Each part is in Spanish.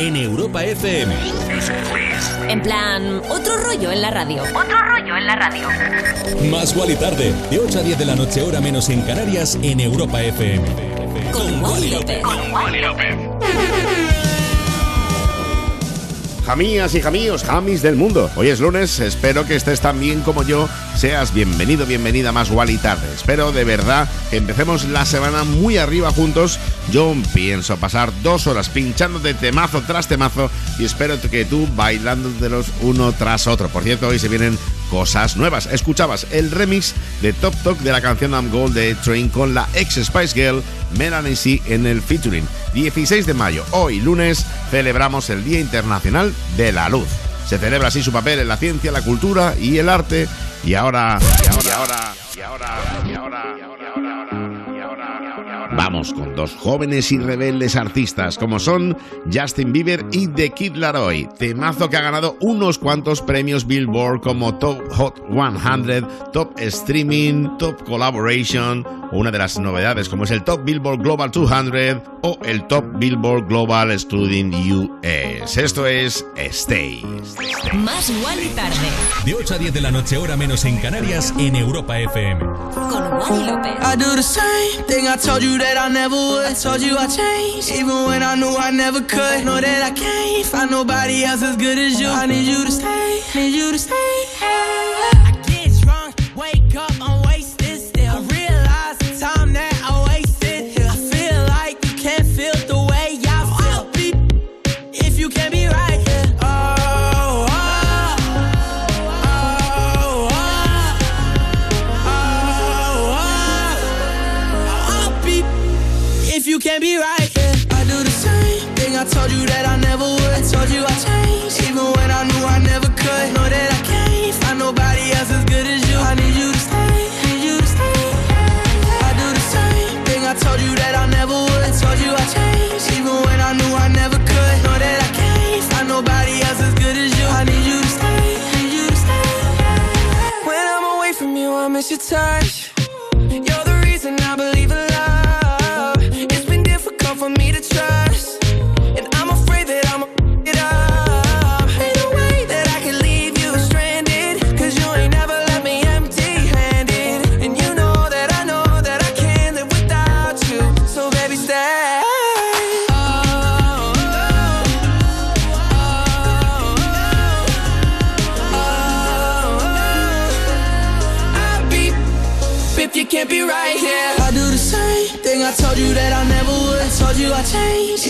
en Europa FM. En plan, otro rollo en la radio. Otro rollo en la radio. Más y tarde, de 8 a 10 de la noche, hora menos en Canarias, en Europa FM. Con Wally López. Con Wally López. Jamías y jamíos, jamis del mundo. Hoy es lunes, espero que estés tan bien como yo. Seas bienvenido, bienvenida más Wally tarde. Espero de verdad que empecemos la semana muy arriba juntos. Yo pienso pasar dos horas pinchándote temazo tras temazo y espero que tú bailándotelos uno tras otro. Por cierto, hoy se vienen cosas nuevas. Escuchabas el remix de Top Talk de la canción I'm Gold de Train con la ex Spice Girl Melanie C en el featuring. 16 de mayo, hoy lunes, celebramos el Día Internacional de la Luz. Se celebra así su papel en la ciencia, la cultura y el arte. Y ahora, y ahora, y ahora, y ahora, y ahora, y ahora, y ahora, Vamos con dos jóvenes y rebeldes artistas como son Justin Bieber y The Kid Laroi. Temazo que ha ganado unos cuantos premios Billboard como Top Hot 100, Top Streaming, Top Collaboration o una de las novedades como es el Top Billboard Global 200 o el Top Billboard Global Student US. Esto es Stay. Más Wally tarde. De 8 a 10 de la noche, hora menos en Canarias, en Europa FM. Con Wally López. I do the same thing I told you that I never would. I told you I changed, even when I knew I never could. Know that I can't find nobody else as good as you. I need you to stay, need you to stay. I get drunk, wake up, I'm miss your touch. You're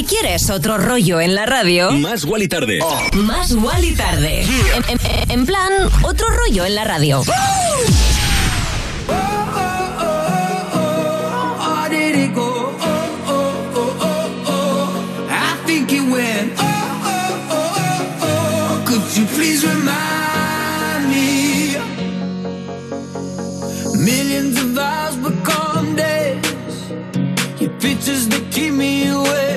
Si quieres otro rollo en la radio, Más Wally tarde. más Wally tarde. En, en- en plan, otro rollo en la radio. How did it go? Oh, oh, oh, oh, oh. I think it went. Oh, oh, oh, oh, oh. Could you please remind me? Millions of hours become days. Your pictures that keep me awake.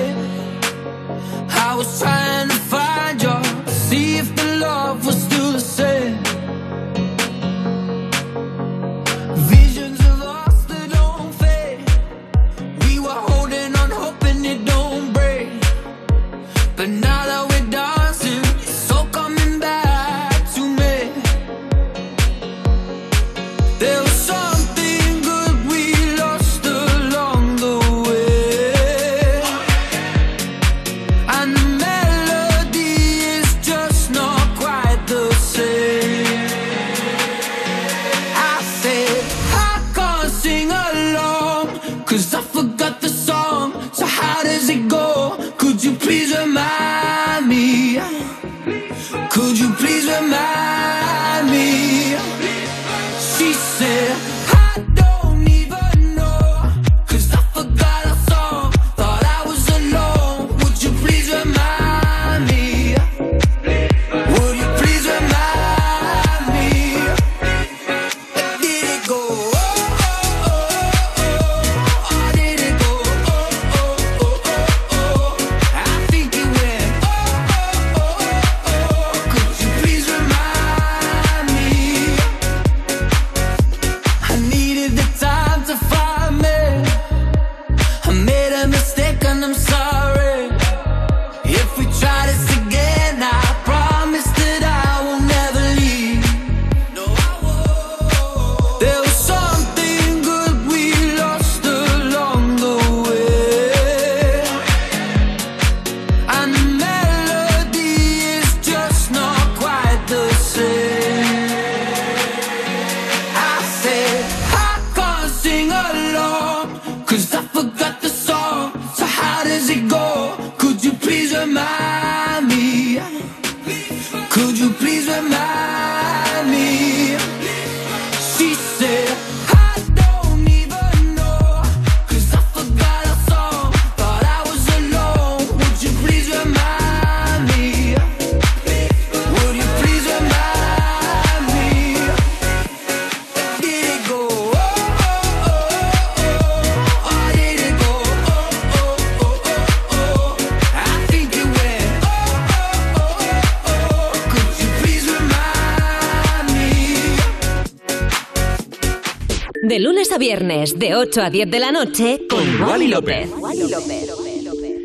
Viernes, de 8 a 10 de la noche, con Wally López.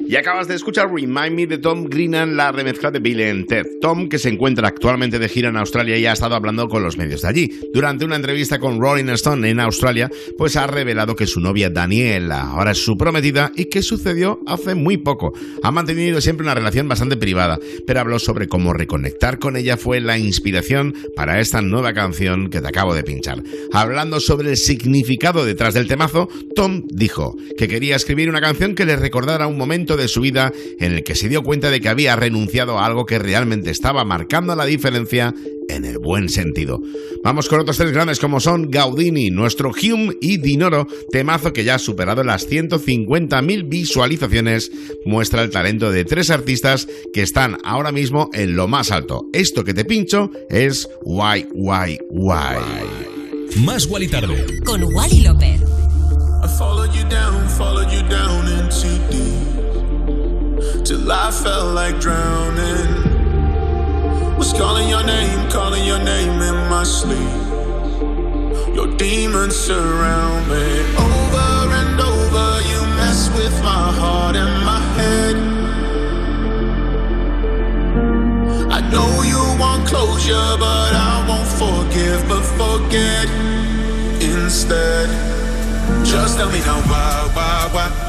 Y acabas de escuchar Remind Me de Tom Greenan, la remezcla de Bill and Ted. Tom, que se encuentra actualmente de gira en Australia y ha estado hablando con los medios de allí. Durante una entrevista con Rolling Stone en Australia, pues ha revelado que su novia Daniela ahora es su prometida y que sucedió hace muy poco. Ha mantenido siempre una relación bastante privada, pero habló sobre cómo reconectar con ella fue la inspiración para esta nueva canción que te acabo de pinchar. Hablando sobre el significado detrás del temazo, Tom dijo que quería escribir una canción que le recordara un momento de su vida en el que se dio cuenta de que había renunciado a algo que realmente estaba marcando la diferencia en el buen sentido. Vamos con otros tres grandes como son Gaudini, nuestro Hume y Dinoro, temazo que ya ha superado las 150.000 visualizaciones, muestra el talento de tres artistas que están ahora mismo en lo más alto. Esto que te pincho es Why, Why, Why. Más Wally Tarde. Con Wally López. Till I felt like drowning. Was calling your name, calling your name in my sleep. Your demons surround me over and over. You mess with my heart and my head. I know you want closure, but I won't forgive, but forget instead. Just tell me now why, why, why,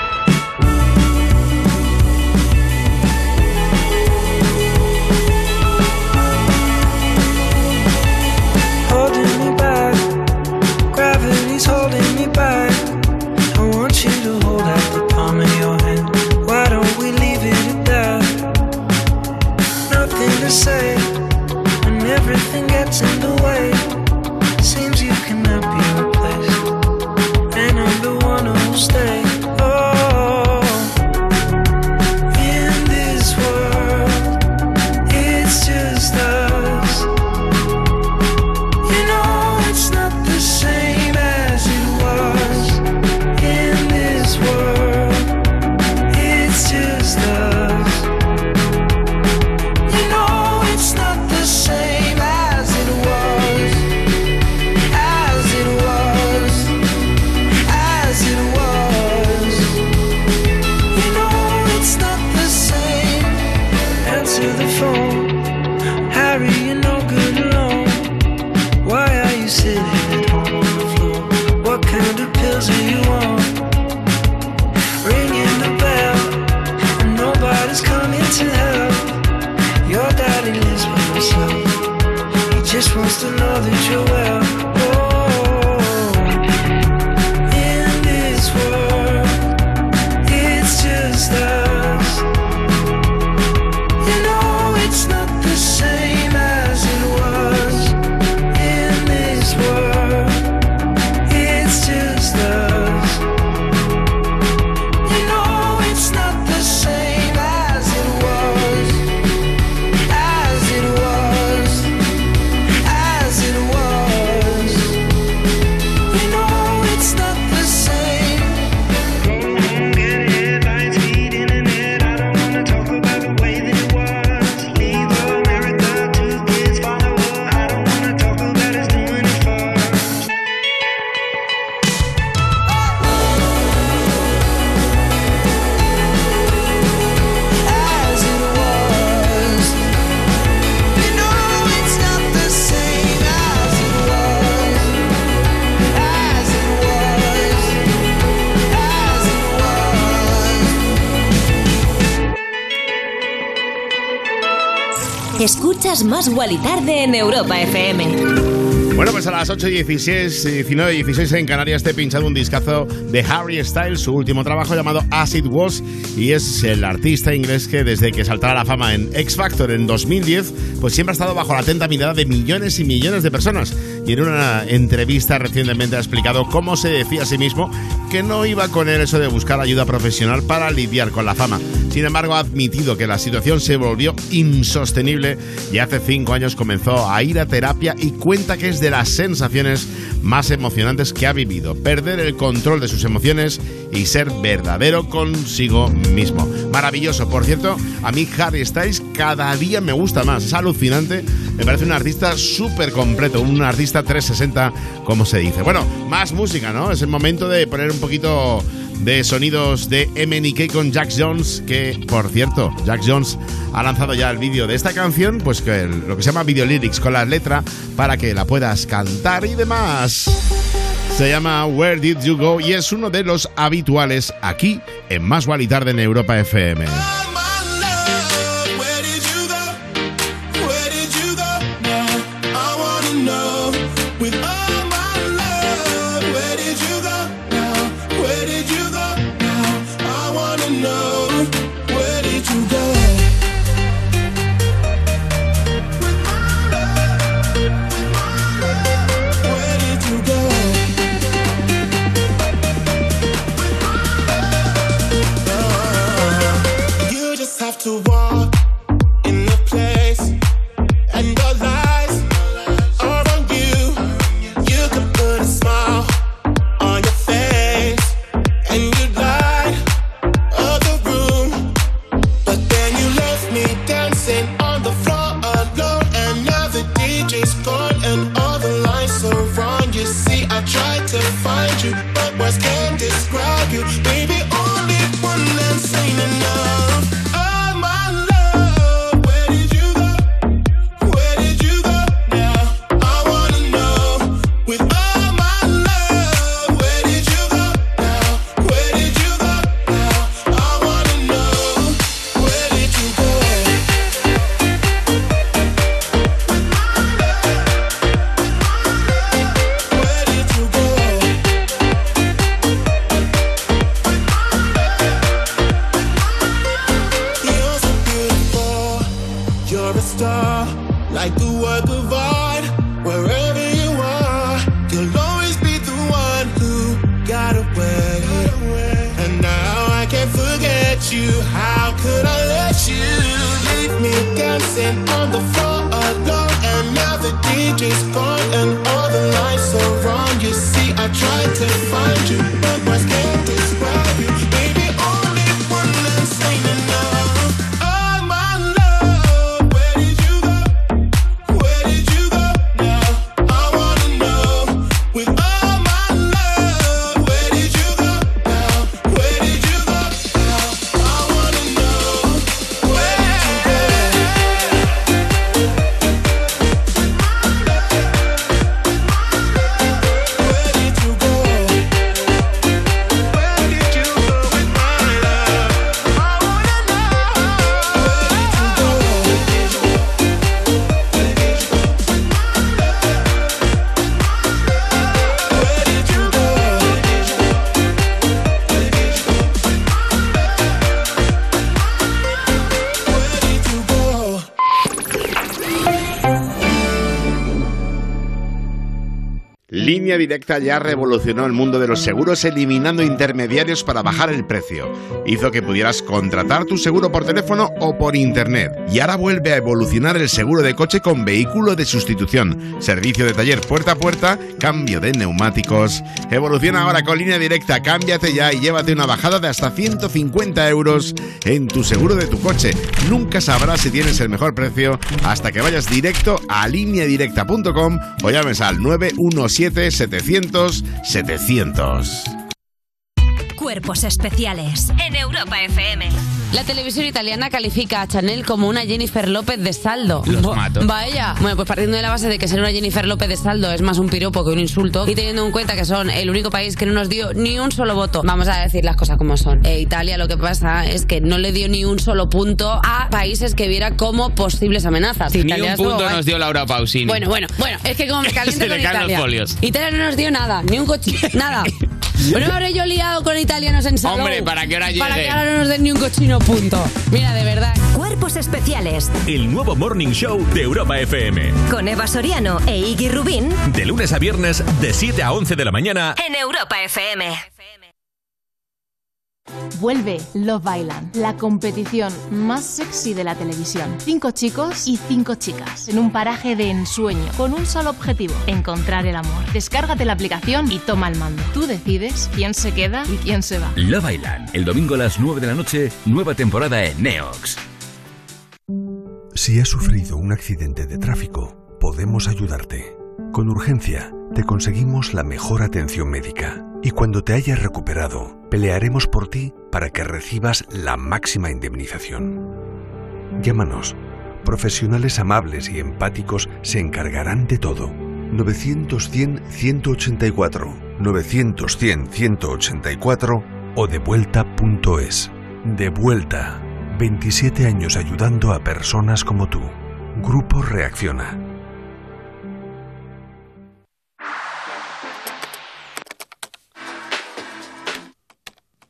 Más y Tarde en Europa FM. Bueno, pues a las 8 y 16, 19 y 16 en Canarias te he pinchado un discazo de Harry Styles, su último trabajo llamado Acid Was, y es el artista inglés que desde que saltara la fama en X Factor en 2010, pues siempre ha estado bajo la atenta mirada de millones y millones de personas. Y en una entrevista recientemente ha explicado cómo se decía a sí mismo que no iba con él eso de buscar ayuda profesional para lidiar con la fama. Sin embargo, ha admitido que la situación se volvió insostenible y hace cinco años comenzó a ir a terapia y cuenta que es de las sensaciones más emocionantes que ha vivido. Perder el control de sus emociones y ser verdadero consigo mismo. Maravilloso. Por cierto, a mí Harry Styles cada día me gusta más. Es alucinante. Me parece un artista súper completo. Un artista 360, como se dice. Bueno, más música, ¿no? Es el momento de poner un poquito de sonidos de MNK con Jack Jones, que por cierto, Jack Jones ha lanzado ya el vídeo de esta canción, pues que lo que se llama video lyrics con la letra para que la puedas cantar y demás. Se llama Where Did You Go y es uno de los habituales aquí en Más y Tarde en Europa FM. just gone and all the lights are on. You see, I tried to find you, but. Directa ya revolucionó el mundo de los seguros eliminando intermediarios para bajar el precio. Hizo que pudieras contratar tu seguro por teléfono o por internet. Y ahora vuelve a evolucionar el seguro de coche con vehículo de sustitución, servicio de taller puerta a puerta, cambio de neumáticos. Evoluciona ahora con línea directa, cámbiate ya y llévate una bajada de hasta 150 euros en tu seguro de tu coche. Nunca sabrás si tienes el mejor precio hasta que vayas directo a lineadirecta.com o llames al 917 700 700. Cuerpos Especiales en Europa FM. La televisión italiana califica a Chanel como una Jennifer López de saldo. Los Bo- mato. Vaya. Bueno, pues partiendo de la base de que ser una Jennifer López de saldo es más un piropo que un insulto y teniendo en cuenta que son el único país que no nos dio ni un solo voto, vamos a decir las cosas como son. Eh, Italia lo que pasa es que no le dio ni un solo punto a países que viera como posibles amenazas. Ni Italia un estuvo punto guay. nos dio Laura Pausini. Bueno, bueno, bueno, es que como me caliento Se le con caen los Italia. folios. Italia no nos dio nada, ni un coche, nada. Bueno, me habré yo liado con italianos en Salou. Hombre, para que ahora Para llegue. que ahora no nos den ni un cochino punto. Mira, de verdad. Cuerpos Especiales El nuevo Morning Show de Europa FM. con Eva Soriano e Iggy Rubín De lunes a viernes, de 7 a 11 de la mañana. en Europa FM. Vuelve Love Island, la competición más sexy de la televisión. Cinco chicos y cinco chicas, en un paraje de ensueño, con un solo objetivo, encontrar el amor. Descárgate la aplicación y toma el mando. Tú decides quién se queda y quién se va. Love Island, el domingo a las 9 de la noche, nueva temporada en Neox. Si has sufrido un accidente de tráfico, podemos ayudarte. Con urgencia, te conseguimos la mejor atención médica. Y cuando te hayas recuperado, pelearemos por ti para que recibas la máxima indemnización. Llámanos. Profesionales amables y empáticos se encargarán de todo. 900-100-184, 900-100-184 o devuelta.es. De vuelta. 27 años ayudando a personas como tú. Grupo Reacciona.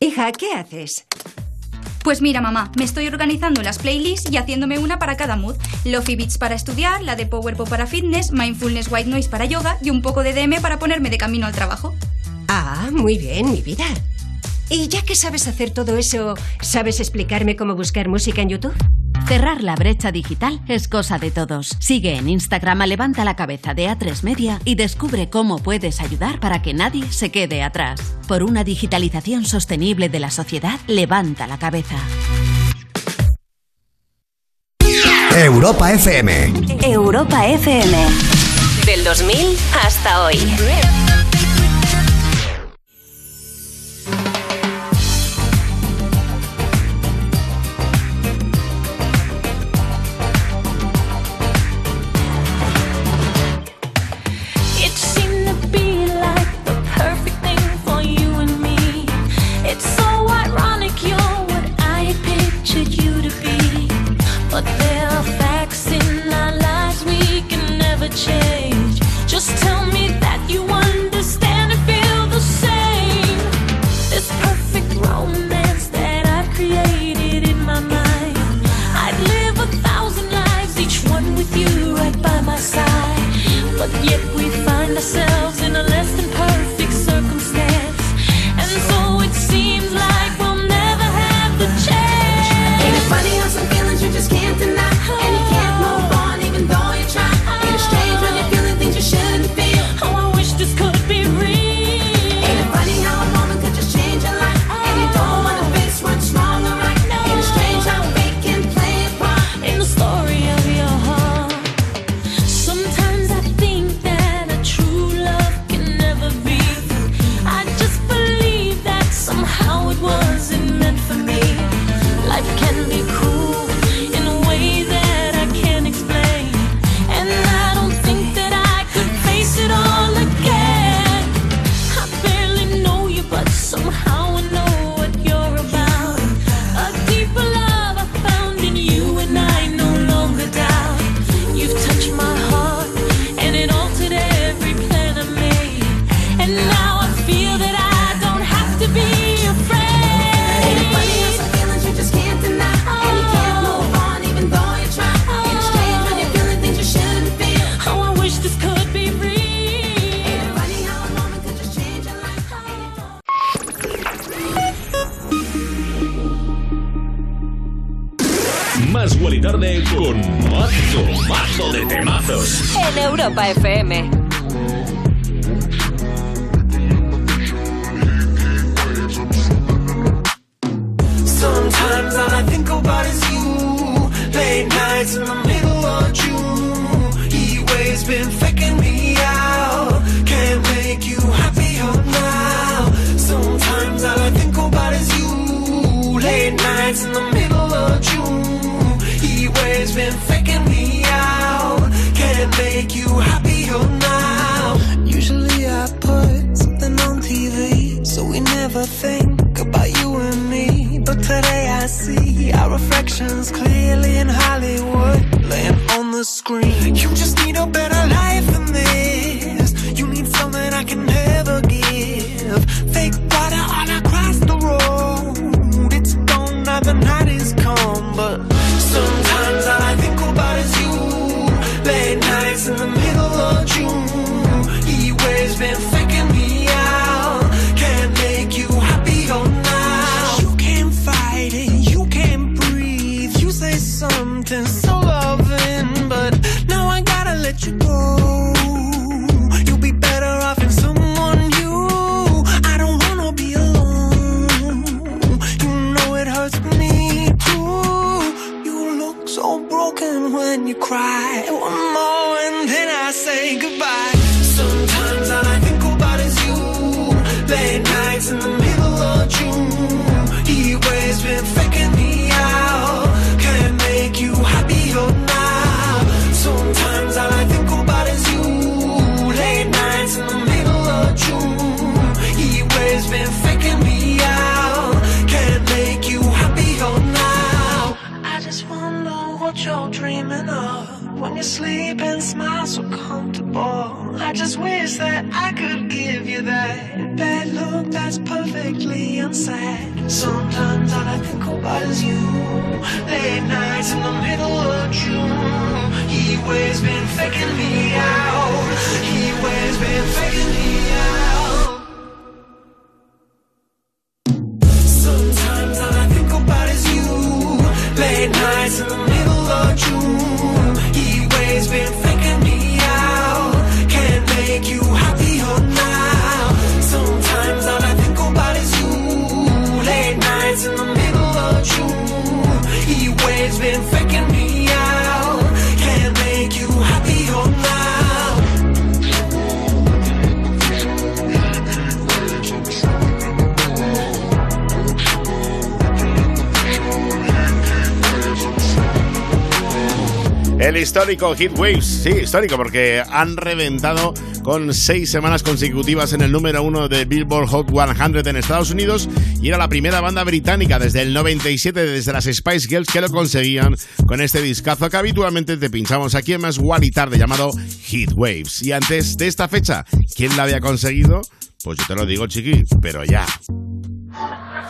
Hija, ¿qué haces? Pues mira, mamá, me estoy organizando las playlists y haciéndome una para cada mood. Lofi Beats para estudiar, la de Power Pop para fitness, Mindfulness White Noise para yoga y un poco de DM para ponerme de camino al trabajo. Ah, muy bien, mi vida. Y ya que sabes hacer todo eso, ¿sabes explicarme cómo buscar música en YouTube? Cerrar la brecha digital es cosa de todos. Sigue en Instagram a Levanta la Cabeza de A3 Media y descubre cómo puedes ayudar para que nadie se quede atrás. Por una digitalización sostenible de la sociedad, levanta la cabeza. Europa FM. Europa FM. Del 2000 hasta hoy. Histórico Hit Waves, sí, histórico, porque han reventado con seis semanas consecutivas en el número uno de Billboard Hot 100 en Estados Unidos y era la primera banda británica desde el 97, desde las Spice Girls, que lo conseguían con este discazo que habitualmente te pinchamos aquí en Más y Tarde, llamado Hit Waves. Y antes de esta fecha, ¿quién la había conseguido? Pues yo te lo digo, chiqui, pero ya.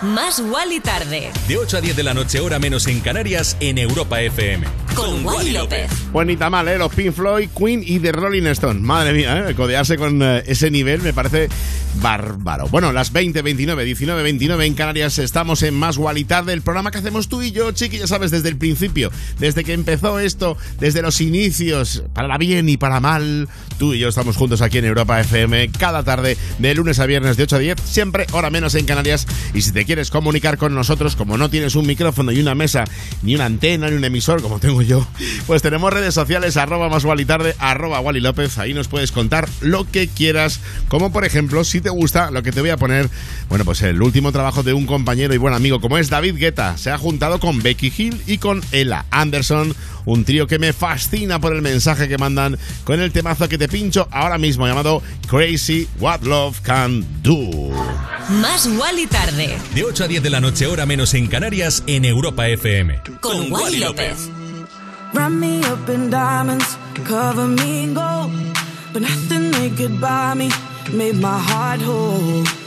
Más Wally tarde. De 8 a 10 de la noche, hora menos en Canarias, en Europa FM. Con Wally López. Pues ni tan mal, ¿eh? Los Pink Floyd, Queen y The Rolling Stone. Madre mía, ¿eh? Codearse con eh, ese nivel me parece bárbaro. Bueno, las 20, 29, 19, 29 en Canarias estamos en Más y Tarde, el programa que hacemos tú y yo, chiqui, ya sabes, desde el principio, desde que empezó esto, desde los inicios, para bien y para mal, tú y yo estamos juntos aquí en Europa FM cada tarde, de lunes a viernes de 8 a 10, siempre hora menos en Canarias. Y si te quieres comunicar con nosotros, como no tienes un micrófono y una mesa, ni una antena, ni un emisor, como tengo yo, pues tenemos redes sociales, arroba más Wally tarde, arroba Wally López, ahí nos puedes contar lo que quieras, como por ejemplo, si te gusta lo que te voy a poner, bueno, pues el último trabajo de un compañero y buen amigo como es David Guetta, se ha juntado con Becky Hill y con Ella Anderson, un trío que me fascina por el mensaje que mandan con el temazo que te pincho ahora mismo llamado Crazy What Love Can Do. Más Wally tarde. De 8 a 10 de la noche, hora menos en Canarias, en Europa FM. Con Wally López. Wrap me up in diamonds, cover me in gold. But nothing they could buy me made my heart whole.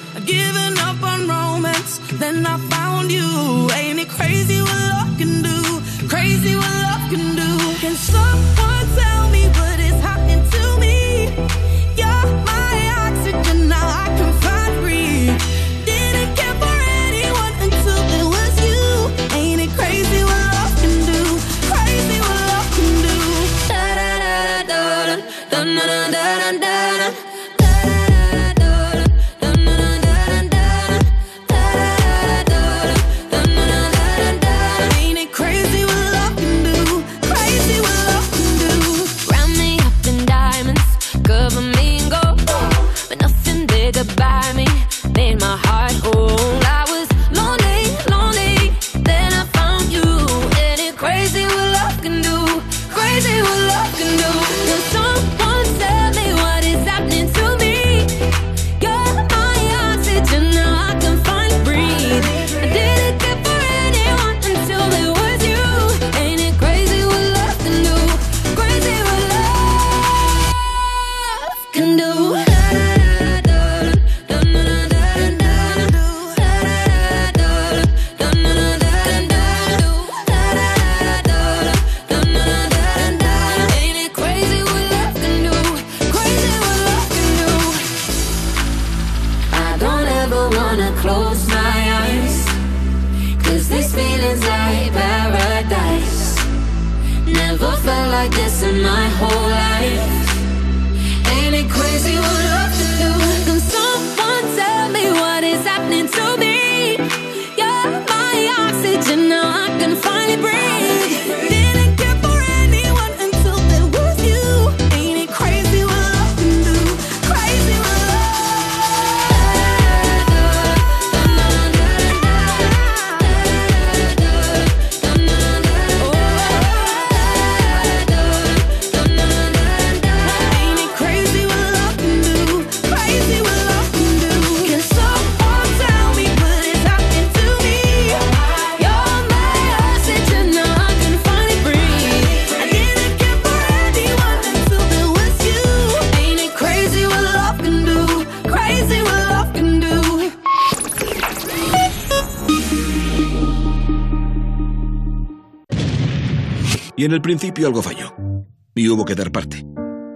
El principio algo falló. Y hubo que dar parte.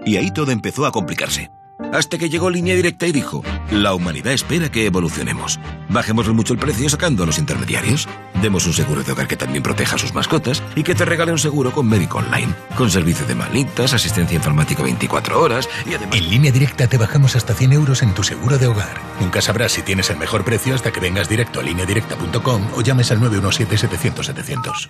Y ahí todo empezó a complicarse. Hasta que llegó Línea Directa y dijo, la humanidad espera que evolucionemos. Bajémosle mucho el precio sacando a los intermediarios. Demos un seguro de hogar que también proteja a sus mascotas y que te regale un seguro con médico online, con servicio de malitas, asistencia informática 24 horas y además... En línea directa te bajamos hasta 100 euros en tu seguro de hogar. Nunca sabrás si tienes el mejor precio hasta que vengas directo a lineadirecta.com o llames al 917-700-700.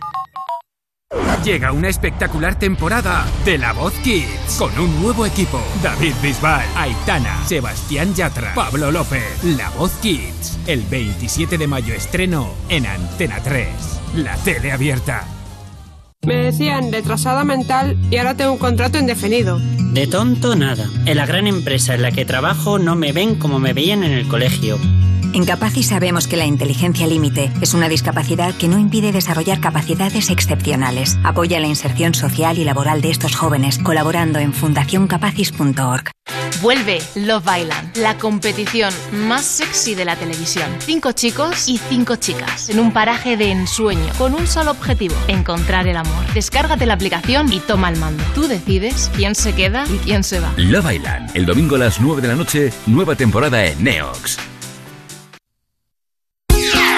Llega una espectacular temporada de La Voz Kids con un nuevo equipo. David Bisbal, Aitana, Sebastián Yatra, Pablo López. La Voz Kids. El 27 de mayo estreno en Antena 3. La tele abierta. Me decían retrasada mental y ahora tengo un contrato indefinido. De tonto nada. En la gran empresa en la que trabajo no me ven como me veían en el colegio. En Capaci sabemos que la inteligencia límite es una discapacidad que no impide desarrollar capacidades excepcionales. Apoya la inserción social y laboral de estos jóvenes colaborando en fundacioncapacis.org. Vuelve Love Island, la competición más sexy de la televisión. Cinco chicos y cinco chicas en un paraje de ensueño con un solo objetivo, encontrar el amor. Descárgate la aplicación y toma el mando. Tú decides quién se queda y quién se va. Love Island, el domingo a las 9 de la noche, nueva temporada en Neox.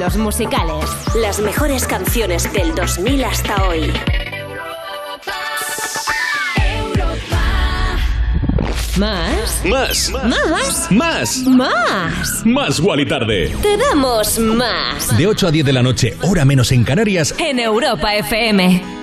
Estilos musicales. Las mejores canciones del 2000 hasta hoy. ¿Más? Más. ¿Más? Más. Más. Más Wally Tarde. Te damos más. De 8 a 10 de la noche, hora menos en Canarias. En Europa FM.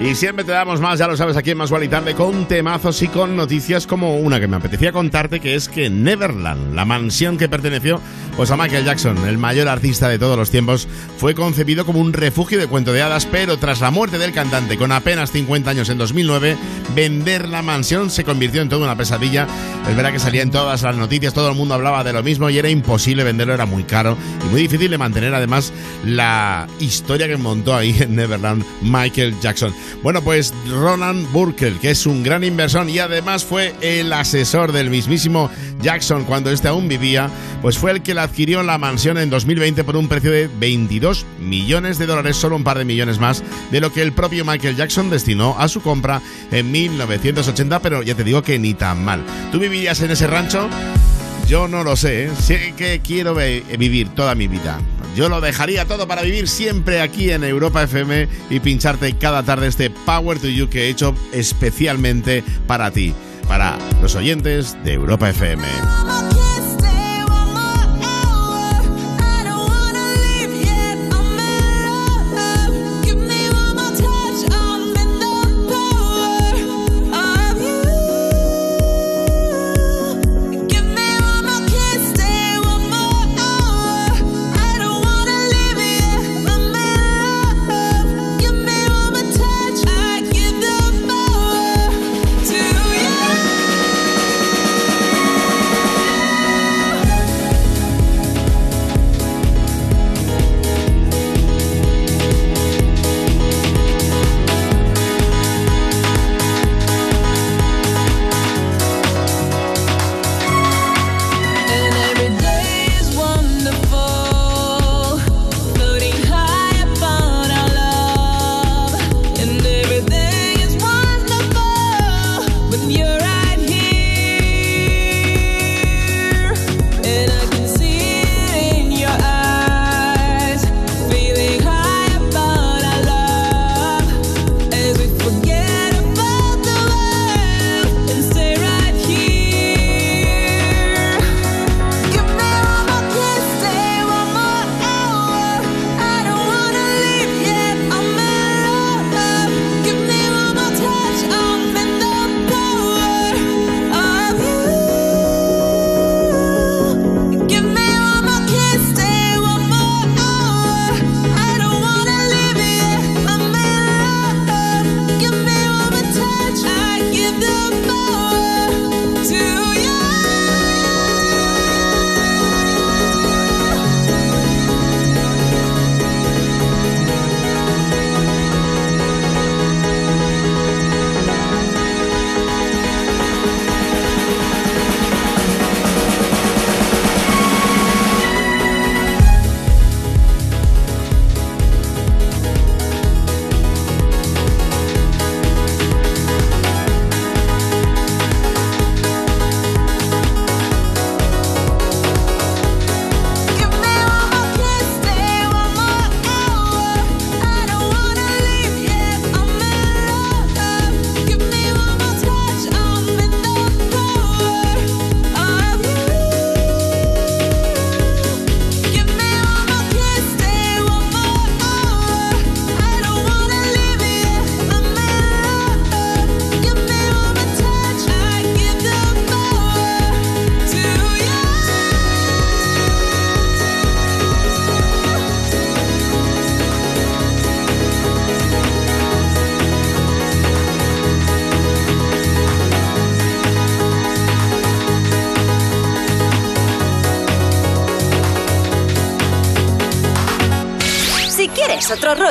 Y siempre te damos más, ya lo sabes, aquí en Más y Tarde, con temazos y con noticias como una que me apetecía contarte, que es que Neverland, la mansión que perteneció pues a Michael Jackson, el mayor artista de todos los tiempos, fue concebido como un refugio de cuento de hadas, pero tras la muerte del cantante con apenas 50 años en 2009, vender la mansión se convirtió en toda una pesadilla. Es verdad que salía en todas las noticias, todo el mundo hablaba de lo mismo y era imposible venderlo, era muy caro y muy difícil de mantener además la historia que montó ahí en Neverland Michael Jackson. Bueno, pues Ronan Burkel, que es un gran inversor y además fue el asesor del mismísimo Jackson cuando este aún vivía, pues fue el que la adquirió la mansión en 2020 por un precio de 22 millones de dólares, solo un par de millones más de lo que el propio Michael Jackson destinó a su compra en 1980, pero ya te digo que ni tan mal. ¿Tú vivirías en ese rancho? Yo no lo sé, ¿eh? sé que quiero vivir toda mi vida. Yo lo dejaría todo para vivir siempre aquí en Europa FM y pincharte cada tarde este Power to You que he hecho especialmente para ti, para los oyentes de Europa FM.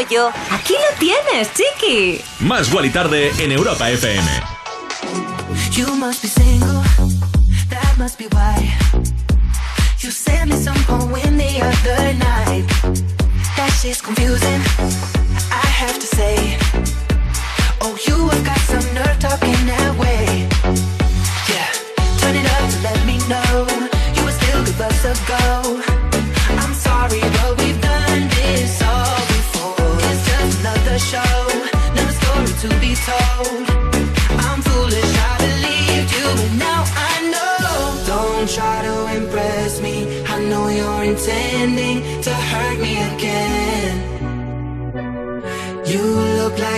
Rollo, aquí lo tienes, chiqui. Más y Tarde en Europa FM. You must be single, that must be why. You sent me some poem the other night. That shit's confusing, I have to say. Oh, you have got some nerve talking that way. Yeah, turn it up to let me know you were still give us a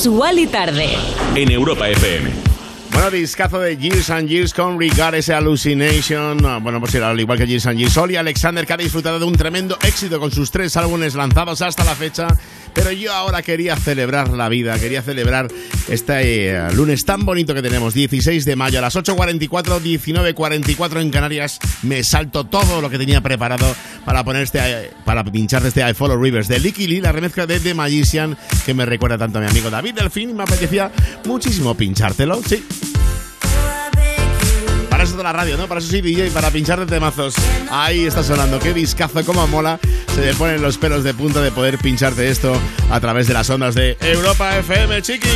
Más Wally tarde. En Europa FM. Bueno, discazo de Years and Years con Regard ese Hallucination. Ah, Bueno, pues era al igual que Years and Years. Oli Alexander que ha disfrutado de un tremendo éxito con sus tres álbumes lanzados hasta la fecha. Pero yo ahora quería celebrar la vida, quería celebrar este eh, lunes tan bonito que tenemos, 16 de mayo a las 8.44, 19.44 en Canarias. Me salto todo lo que tenía preparado para poner este, eh, para pinchar este I Follow Rivers de Licky Lee, la remezcla de The Magician, que me recuerda tanto a mi amigo David Delfín y me apetecía muchísimo pinchártelo, sí. Para eso de la radio, ¿no? Para eso soy DJ, para pinchar de temazos. Ahí está sonando, qué discazo, cómo mola. Se me ponen los pelos de punta de poder pincharte esto a través de las ondas de Europa FM, chiqui.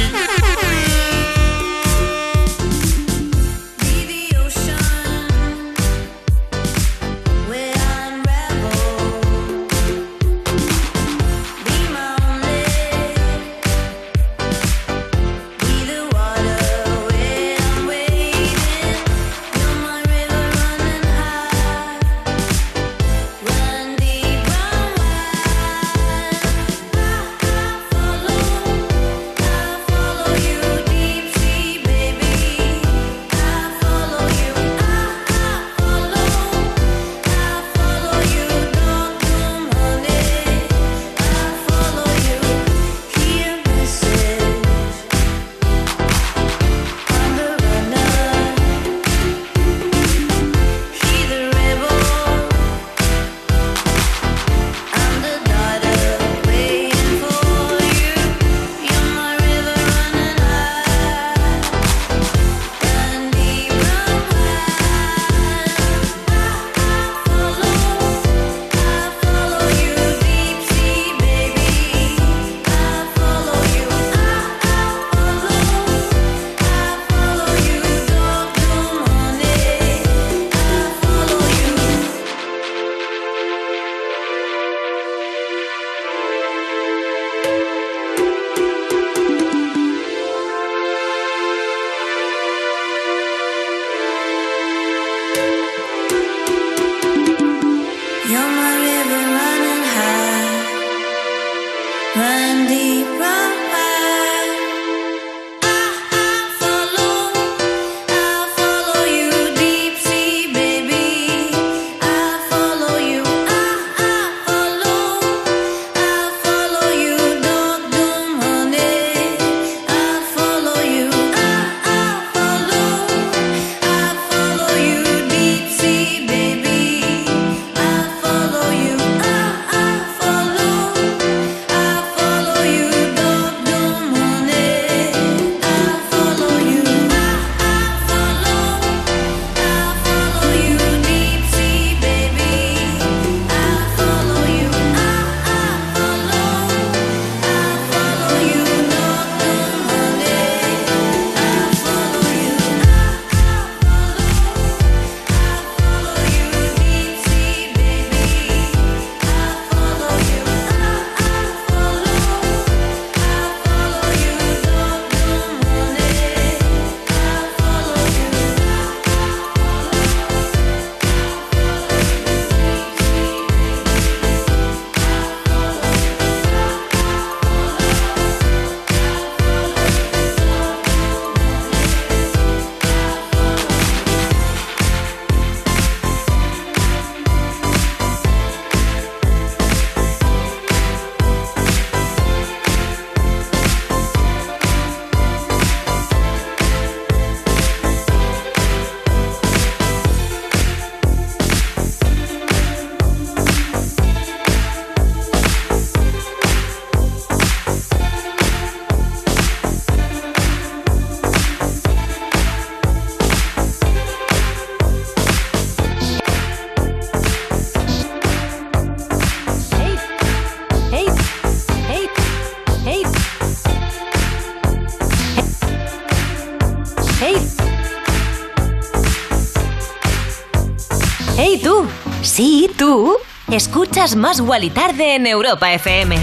Tú escuchas Más Guali Tarde en Europa FM.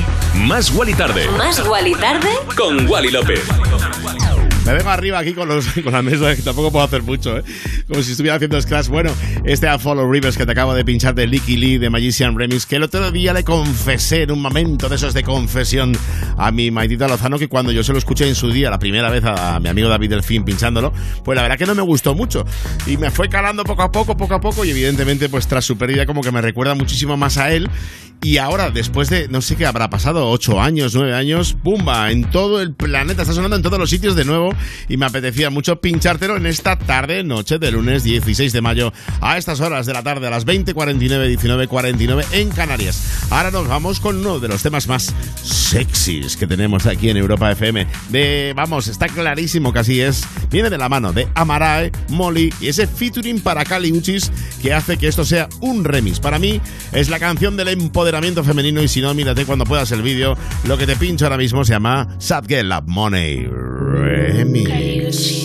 Más Wally Tarde. Más Guali Tarde Con Wally López. Me vengo arriba aquí con, los, con la mesa, que tampoco puedo hacer mucho, ¿eh? Como si estuviera haciendo scratch. Bueno, este a Follow Rivers que te acabo de pinchar de Licky Lee de Magician Remix, que el otro día le confesé en un momento de esos de confesión a mi Maitita Lozano que cuando yo se lo escuché en su día, la primera vez a, mi amigo David Delfín pinchándolo, pues la verdad que no me gustó mucho. Y me fue calando poco a poco, poco a poco, y evidentemente, pues tras su pérdida, como que me recuerda muchísimo más a él. Y ahora, después de, no sé qué habrá pasado, ocho años, nueve años, ¡pumba! En todo el planeta, está sonando en todos los sitios de nuevo y me apetecía mucho pinchártelo en esta tarde, noche de lunes 16 de mayo, a estas horas de la tarde, a las 20.49, 19.49 en Canarias. Ahora nos vamos con uno de los temas más sexys que tenemos aquí en Europa FM. De, vamos, está clarísimo que así es. Viene de la mano de Amarae, Molly y ese featuring para Cali Uchis que hace que esto sea un remix. Para mí es la canción del empoderamiento femenino y si no, mírate cuando puedas el vídeo. Lo que te pincho ahora mismo se llama Sad Girl Love Money Remix.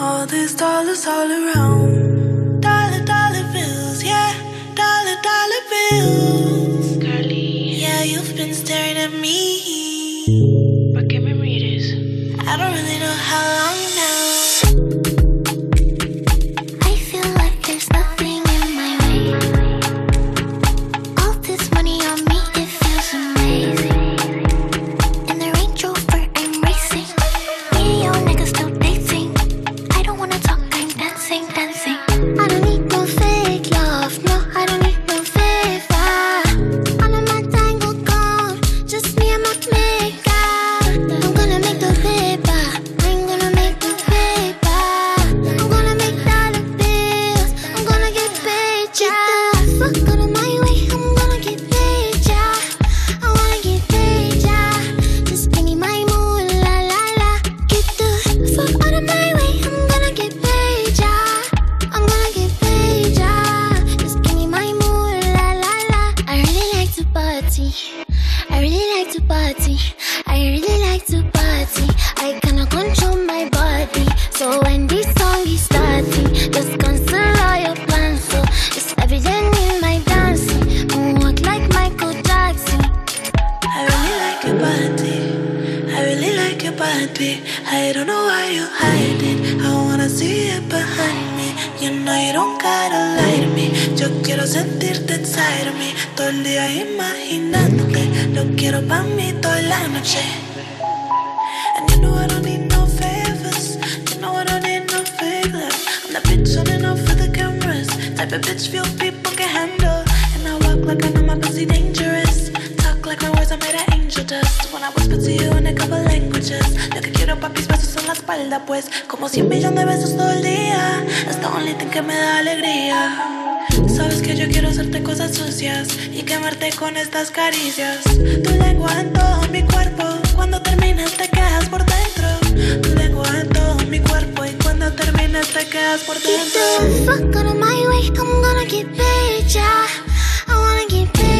All these dollars all around. Dollar, dollar bills, yeah. Dollar, dollar bills. Staring at me. Lo quiero pa' mí toda la noche. And you know I don't need no favors. You know I don't need no love. I'm the bitch on and off for the cameras. Type of bitch few people can handle. And I walk like I know my dangerous. Talk like my words are made of angel dust. When I whisper to you in a couple languages. Lo que quiero papis besos en la espalda, pues. Como cien millones de besos todo el día. Es the only thing que me da alegría. Sabes que yo quiero hacerte cosas sucias y quemarte con estas caricias. Tu lengua en todo mi cuerpo. Cuando terminas te quedas por dentro. Tu lengua en todo mi cuerpo y cuando terminas te quedas por dentro. Fuck out of my way, I'm gonna get paid, yeah. I wanna get paid,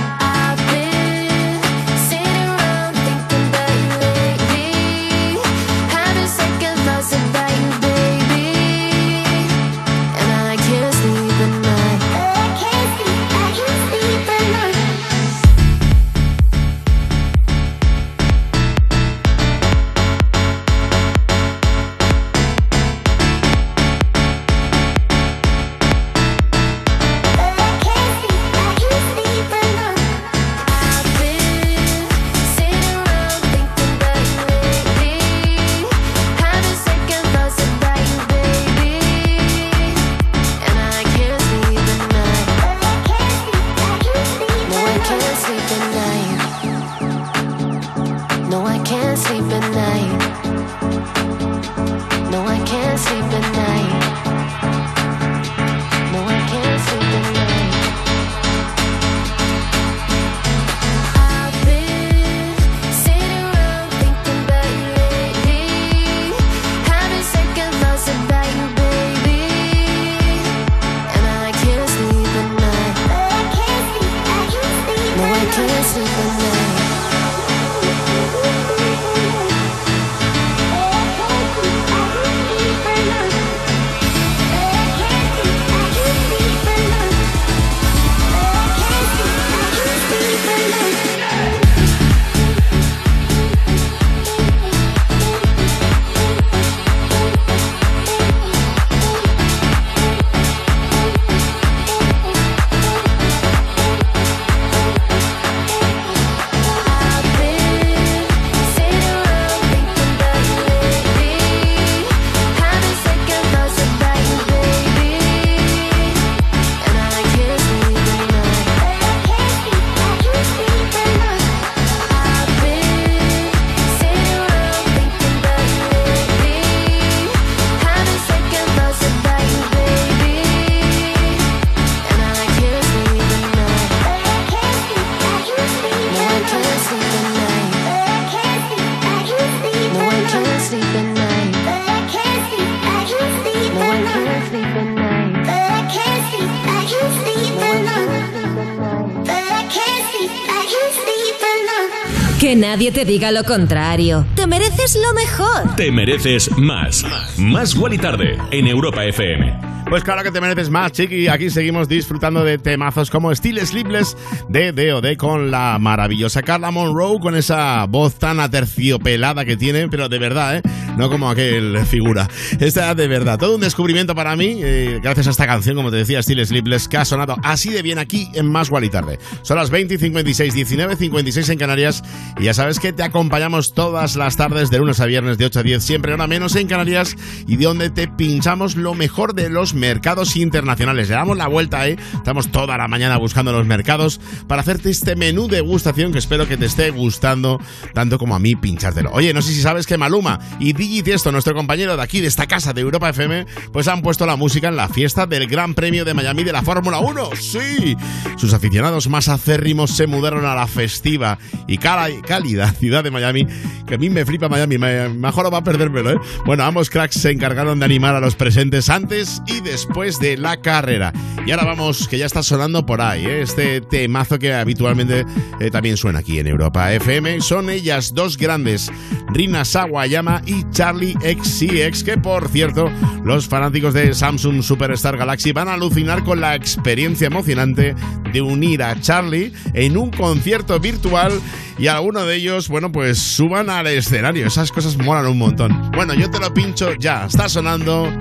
Nadie te diga lo contrario. Te mereces lo mejor. Te mereces más. Más Wally Tarde en Europa FM. Pues claro que te mereces más, chiqui. Aquí seguimos disfrutando de temazos como Still Sleepless de D.O.D. con la maravillosa Carla Monroe, con esa voz tan aterciopelada que tiene, pero de verdad, ¿eh? No como aquel figura. Esta de verdad. Todo un descubrimiento para mí, eh, gracias a esta canción, como te decía, Still Sleepless, que ha sonado así de bien aquí en Más y Tarde. Son las 20 y 56, 19, 56 en Canarias. Y ya sabes que te acompañamos todas las tardes de lunes a viernes de 8 a 10, siempre ahora menos en Canarias, y de donde te pinchamos lo mejor de los mercados internacionales. Le damos la vuelta, ¿eh? Estamos toda la mañana buscando los mercados para hacerte este menú de gustación que espero que te esté gustando tanto como a mí pinchártelo. Oye, no sé si sabes que Maluma y Digi Tiesto, nuestro compañero de aquí, de esta casa de Europa FM, pues han puesto la música en la fiesta del Gran Premio de Miami de la Fórmula 1. ¡Sí! Sus aficionados más acérrimos se mudaron a la festiva y cálida ciudad de Miami, que a mí me flipa Miami, me, mejor va a perdérmelo, ¿eh? Bueno, ambos cracks se encargaron de animar a los presentes antes y después de la carrera. Y ahora vamos, que ya está sonando por ahí, ¿eh? este temazo que habitualmente eh, también suena aquí en Europa FM. Son ellas dos grandes, Rina Sawayama y Charlie XCX, que por cierto, los fanáticos de Samsung Superstar Galaxy van a alucinar con la experiencia emocionante de unir a Charlie en un concierto virtual y alguno de ellos, bueno, pues suban al escenario. Esas cosas molan un montón. Bueno, yo te lo pincho ya, está sonando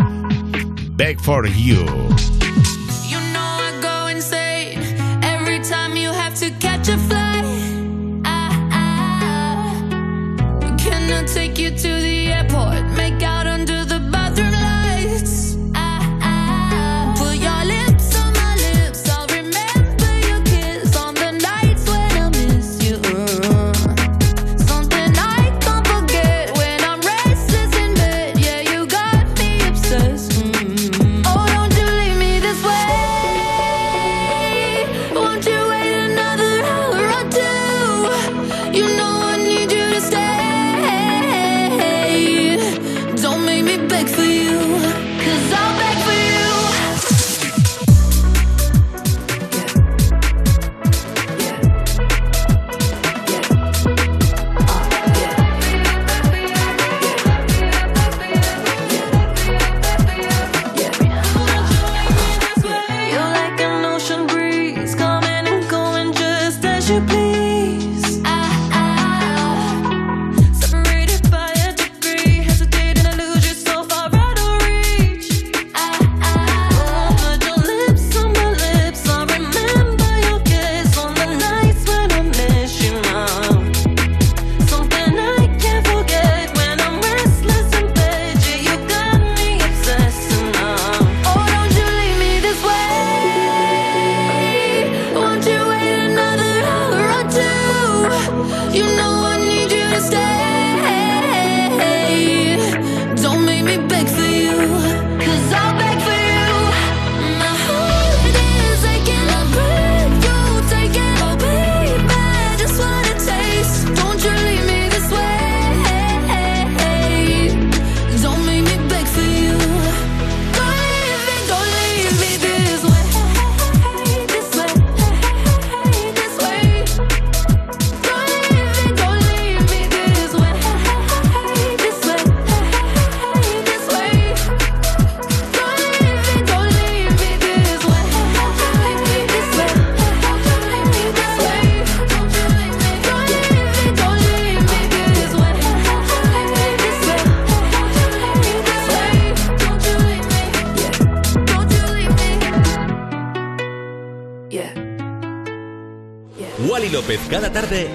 Beg for You.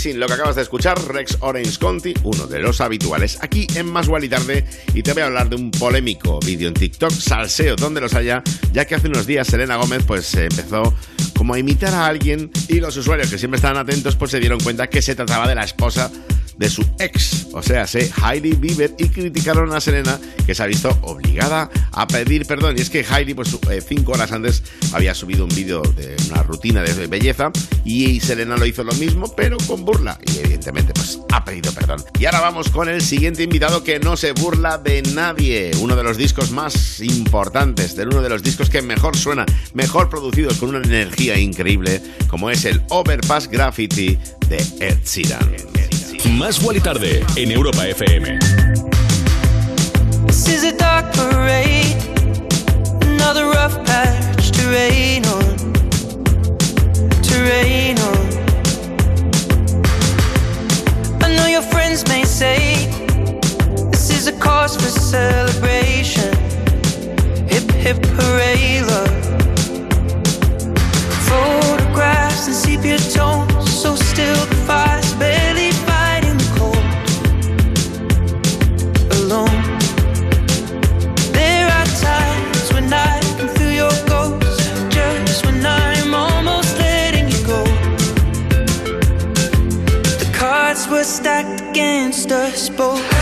Amazing lo que acabas de escuchar, Rex Orange Conti, uno de los habituales aquí en Más y Tarde. Y te voy a hablar de un polémico vídeo en TikTok, salseo donde los haya, ya que hace unos días Selena Gómez pues empezó como a imitar a alguien y los usuarios que siempre estaban atentos pues se dieron cuenta que se trataba de la esposa de su ex, o sea, se Heidi Bieber y criticaron a Selena que se ha visto obligada a pedir perdón. Y es que Heidi pues eh, cinco horas antes había subido un vídeo de una rutina de belleza y Selena lo hizo lo mismo pero con burla. Y evidentemente pues ha pedido perdón. Y ahora vamos con el siguiente invitado que no se burla de nadie, uno de los discos más importantes, de uno de los discos que mejor suena, mejor producidos con una energía increíble como es el Overpass Graffiti de Ed Sheeran. Más y Tarde en Europa FM. This is a dark parade, another rough patch to rain on, to rain on. I know your friends may say this is a cause for celebration. Hip hip hooray, love. Photographs and sepia tones, so still the fire's barely fighting the cold. Alone. There are times when I can feel your ghost, just when I'm almost letting you go. The cards were stacked against us both.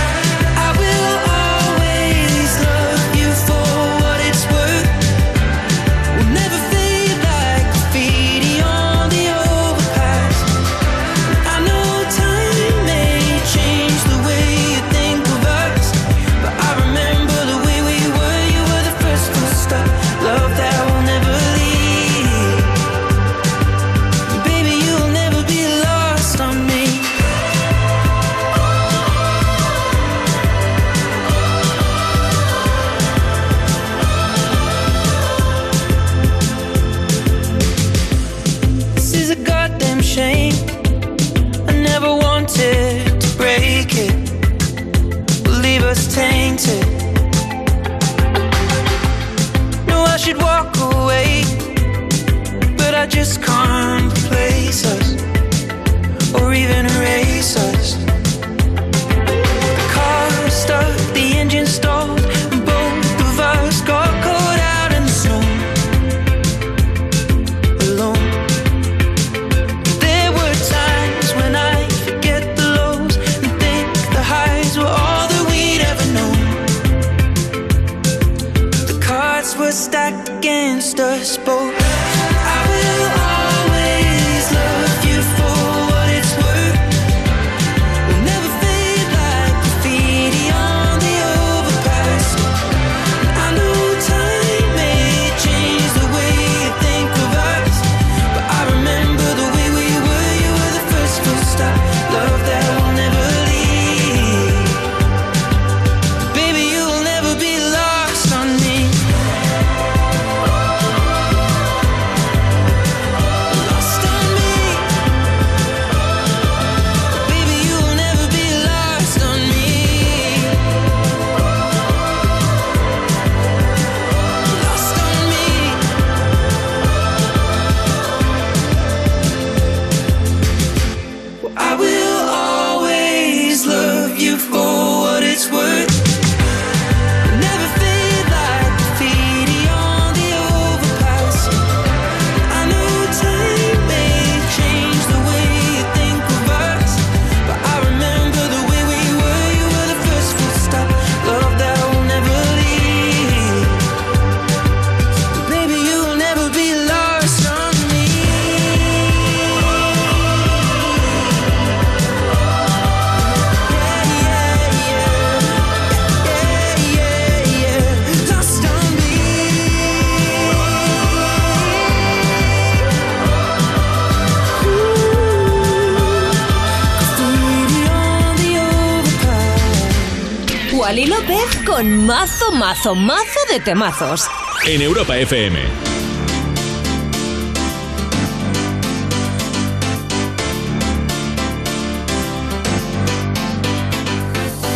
Con mazo, mazo, mazo de temazos. En Europa FM.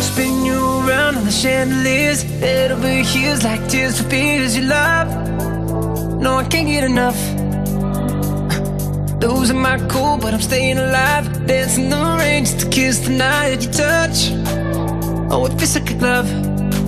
Spin you around on the chandeliers, head over heels like tears for fears you love. No, I can't get enough. Losing my cool, but I'm staying alive. Dancing the rain just to kiss the night that you touch. Oh, it feels like a glove.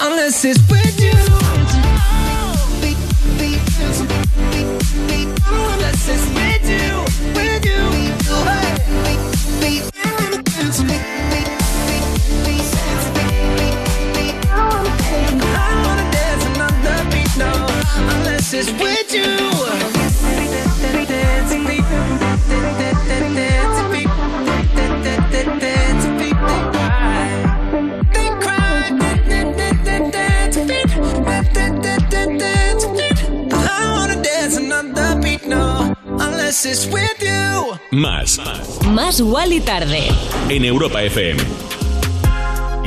unless it's with Más. Más Wally tarde. En Europa FM.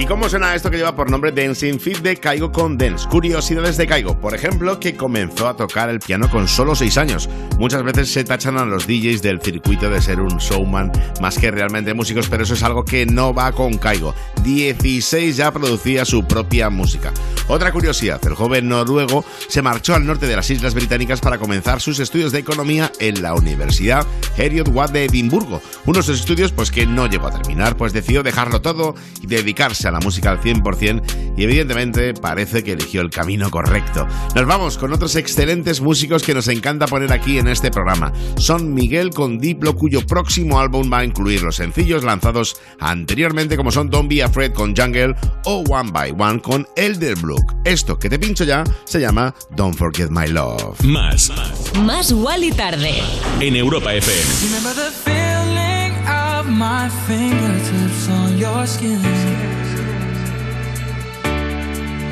¿Y cómo suena esto que lleva por nombre Dancing Fit de Caigo con Dance? Curiosidades de Caigo, por ejemplo, que comenzó a tocar el piano con solo 6 años. Muchas veces se tachan a los DJs del circuito de ser un showman más que realmente músicos, pero eso es algo que no va con Caigo. 16 ya producía su propia música. Otra curiosidad, el joven noruego se marchó al norte de las Islas Británicas para comenzar sus estudios de economía en la Universidad Heriot Watt de Edimburgo. Unos estudios pues que no llegó a terminar, pues decidió dejarlo todo y dedicarse a la música al 100% y evidentemente parece que eligió el camino correcto. Nos vamos con otros excelentes músicos que nos encanta poner aquí en este programa. Son Miguel con Diplo cuyo próximo álbum va a incluir los sencillos lanzados anteriormente como son Don't Be Afraid con Jungle o One by One con Elderbrook. Esto que te pincho ya se llama Don't Forget My Love. Más. Más Wally tarde. En Europa FM. Remember the feeling of my fingertips on your skin.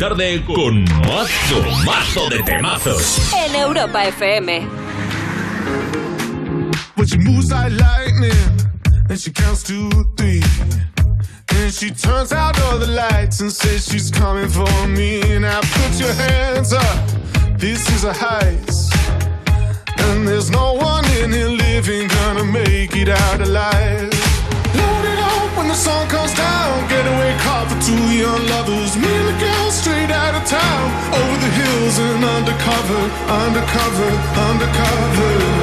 Tarde con mazo, mazo de temazos. En Europa FM. But she moves like lightning, and she counts to three. And she turns out all the lights and says she's coming for me. Now put your hands up, this is a heist. And there's no one in here living gonna make it out alive. Load it up when the sun comes down. Getaway car for two young lovers. Me and the girl straight out of town. Over the hills and undercover, undercover, undercover.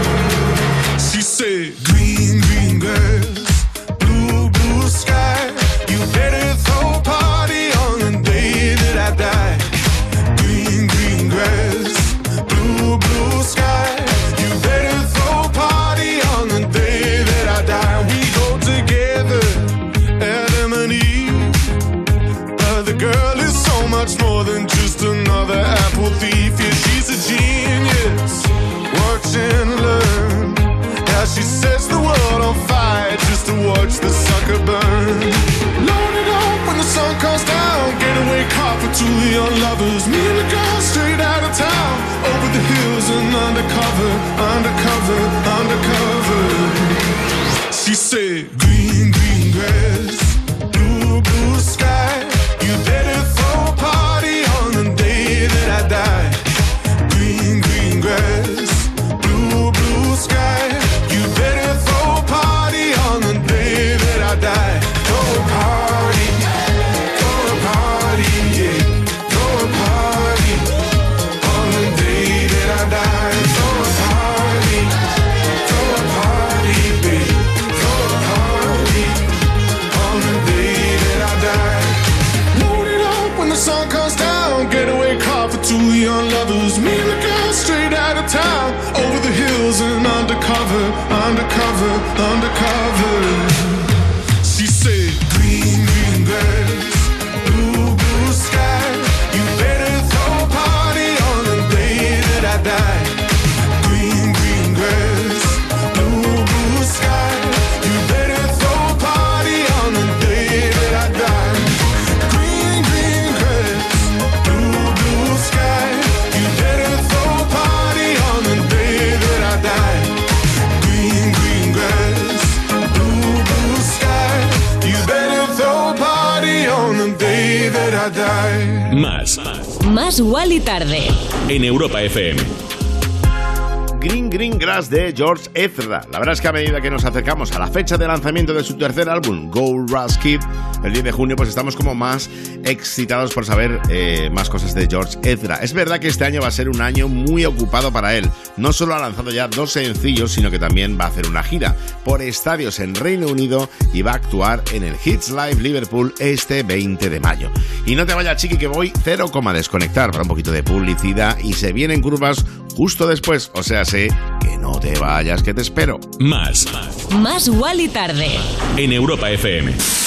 Two young lovers. Me and the girl straight out of town. Over the hills and undercover, undercover, undercover. Más Wally tarde. En Europa FM. Green Green Grass de George Ezra. La verdad es que a medida que nos acercamos a la fecha de lanzamiento de su tercer álbum, Gold Rush Kid, el 10 de junio, pues estamos como más excitados por saber eh, más cosas de George Ezra. Es verdad que este año va a ser un año muy ocupado para él. No solo ha lanzado ya dos sencillos, sino que también va a hacer una gira por estadios en Reino Unido y va a actuar en el Hits Live Liverpool este 20 de mayo. Y no te vayas, chiqui, que voy cero coma desconectar para un poquito de publicidad y se vienen curvas justo después. O sea, sé que no te vayas, que te espero. Más. Más Wally tarde. En Europa FM.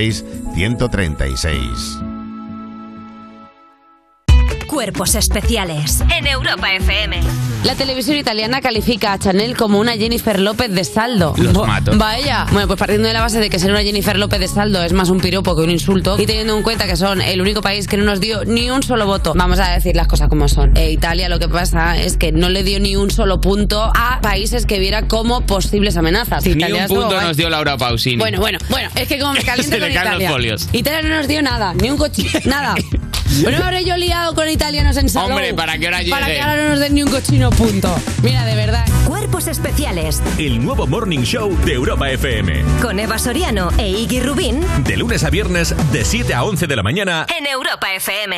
900-136-136. Cuerpos especiales en Europa FM. La televisión italiana califica a Chanel como una Jennifer López de saldo. Los Bo- mato. Vaya. Bueno, pues partiendo de la base de que ser una Jennifer López de saldo es más un piropo que un insulto y teniendo en cuenta que son el único país que no nos dio ni un solo voto, vamos a decir las cosas como son. Eh, Italia lo que pasa es que no le dio ni un solo punto a países que viera como posibles amenazas. Ni Italia un estuvo punto guay. nos dio Laura Pausini. Bueno, bueno, bueno, es que como me caliento Se le con caen los Italia. folios. Italia no nos dio nada, ni un coche, nada. Me habré yo liado con italianos en salón. Hombre, para que ahora Para llegue. que ahora no nos den ni un cochino punto. Mira, de verdad. Cuerpos especiales El nuevo Morning Show de Europa FM. con Eva Soriano e Iggy Rubín De lunes a viernes, de 7 a 11 de la mañana. en Europa FM.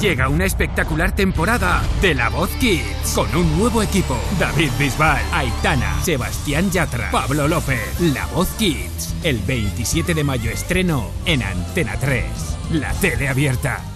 Llega una espectacular temporada de La Voz Kids con un nuevo equipo. David Bisbal, Aitana, Sebastián Yatra, Pablo López. La Voz Kids. El 27 de mayo estreno en Antena 3. La tele abierta.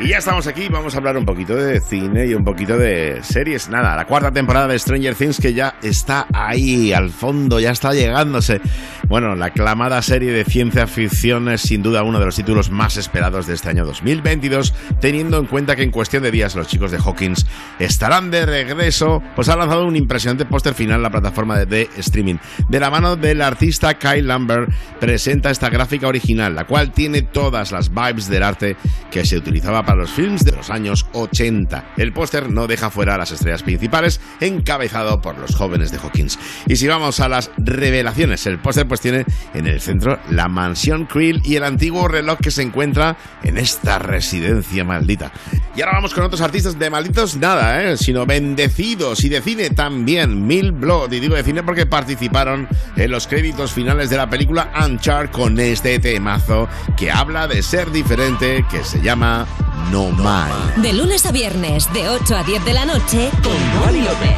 Y ya estamos aquí, vamos a hablar un poquito de cine y un poquito de series. Nada, la cuarta temporada de Stranger Things que ya está ahí, al fondo, ya está llegándose. Bueno, la aclamada serie de ciencia ficción es sin duda uno de los títulos más esperados de este año 2022, teniendo en cuenta que en cuestión de días los chicos de Hawkins estarán de regreso, pues ha lanzado un impresionante póster final en la plataforma de, de streaming. De la mano del artista Kyle Lambert, presenta esta gráfica original, la cual tiene todas las vibes del arte que se utilizaba para los films de los años 80. El póster no deja fuera a las estrellas principales, encabezado por los jóvenes de Hawkins. Y si vamos a las revelaciones, el póster pues tiene en el centro la mansión Krill y el antiguo reloj que se encuentra en esta residencia maldita. Y ahora vamos con otros artistas de malditos nada, ¿eh? sino bendecidos y de cine también. Mil Blood, y digo de cine porque participaron en los créditos finales de la película Uncharted con este temazo que habla de ser diferente, que se llama No Man. De lunes a viernes, de 8 a 10 de la noche, con Wally López.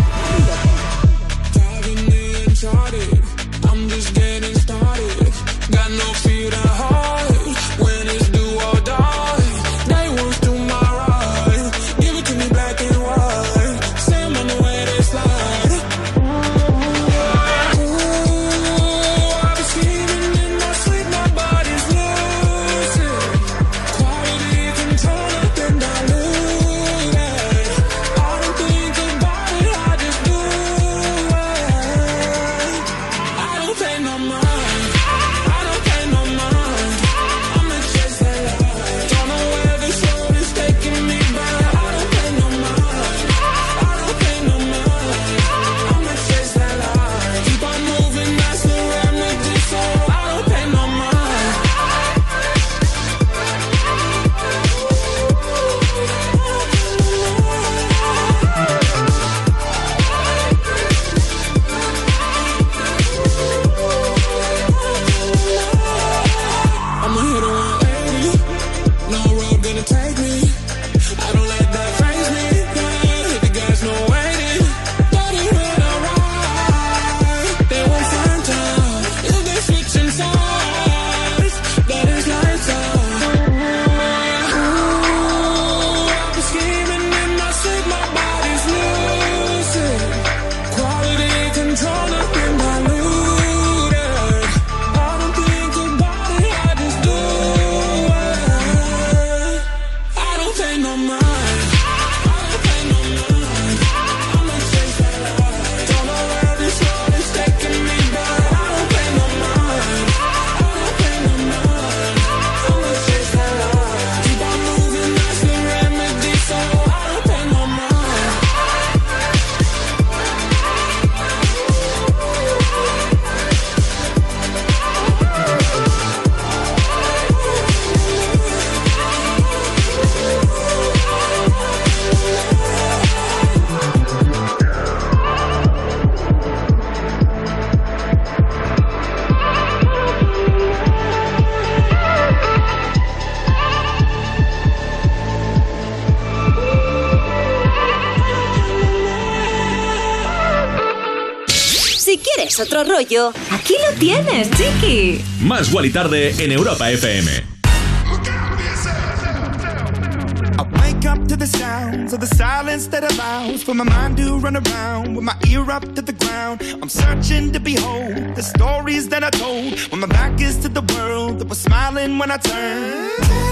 Otro rollo, aquí lo tienes, chiqui. Más Wally Tarde en Europa FM. I wake up to the sounds of the silence that allows for my mind to run around with my ear up to the ground. I'm searching to behold the stories that I told when my back is to the world that was smiling when I turned.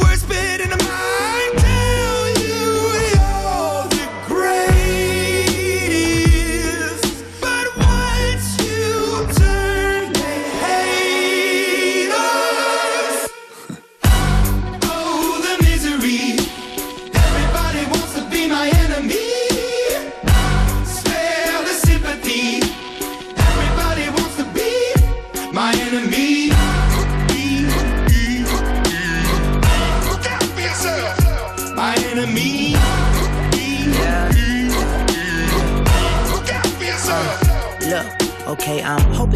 Like to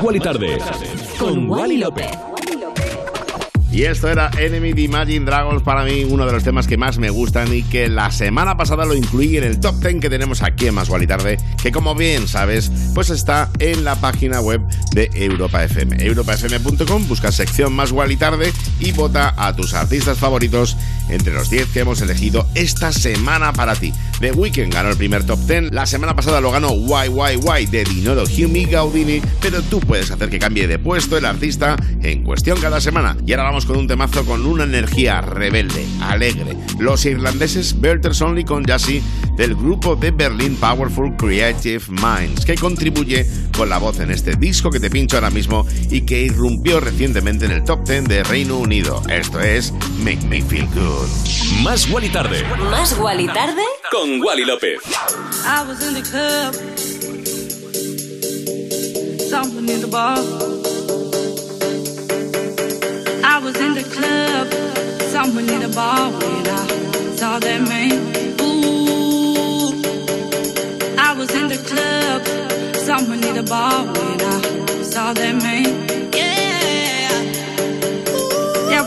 Más Tarde. Con López. Y esto era Enemy de Imagine Dragons, para mí uno de los temas que más me gustan y que la semana pasada lo incluí en el top 10 que tenemos aquí en Más y Tarde, que como bien sabes, pues está en la página web de Europa FM. europafm.com, busca sección Más y Tarde y vota a tus artistas favoritos entre los 10 que hemos elegido esta semana para ti. The Weeknd ganó el primer top 10, la semana pasada lo ganó YYY de Dinoro Humi Gaudini, pero tú puedes hacer que cambie de puesto el artista en cuestión cada semana. Y ahora vamos con un temazo con una energía rebelde, alegre. Los irlandeses Belters Only con Jassy del grupo de Berlin Powerful Creative Minds, que contribuye con la voz en este disco que te pincho ahora mismo y que irrumpió recientemente en el top 10 de Reino Unido. Esto es Make Me Feel Good. Más Wally Tarde. Más Wally tarde. Con Wally López. I was in the club, someone in the bar. I was in the club, someone in the bar when I saw that man. Ooh, I was in the club, someone in the bar when I saw that man.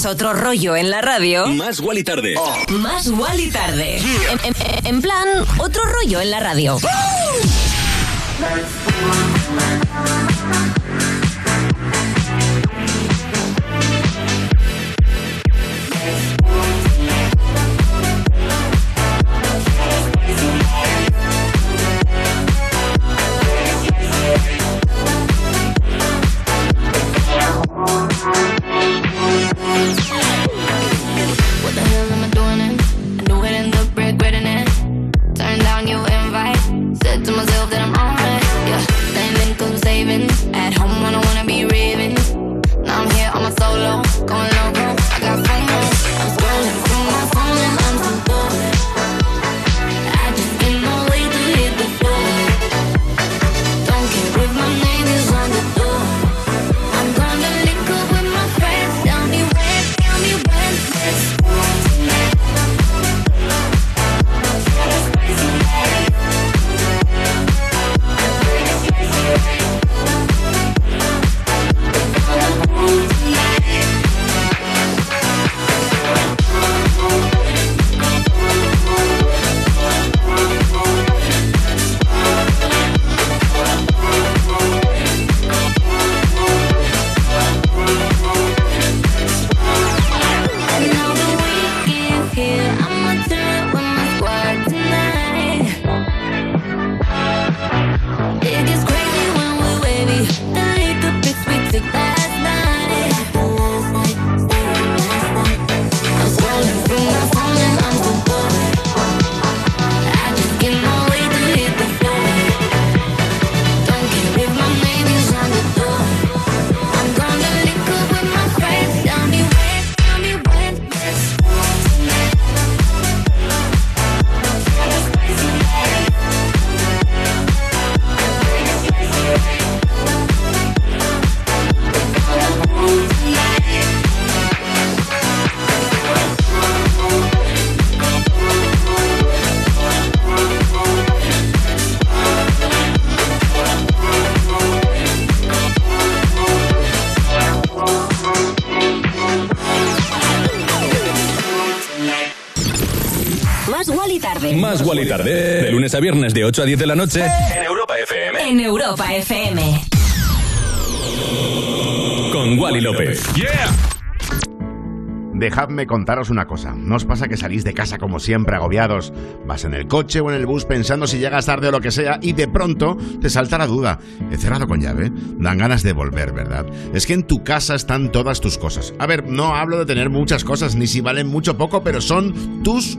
¿Quieres otro rollo en la radio? Más Wally tarde. Más Wally tarde. En, en- en plan, otro rollo en la radio. Wally tarde. De lunes a viernes de 8 a 10 de la noche. En Europa FM. En Europa FM. Con Wally López. ¡Yeah! Dejadme contaros una cosa. ¿No os pasa que salís de casa como siempre agobiados? Vas en el coche o en el bus pensando si llegas tarde o lo que sea y de pronto te salta la duda. ¿He cerrado con llave? Dan ganas de volver, ¿verdad? Es que en tu casa están todas tus cosas. A ver, no hablo de tener muchas cosas ni si valen mucho o poco, pero son tus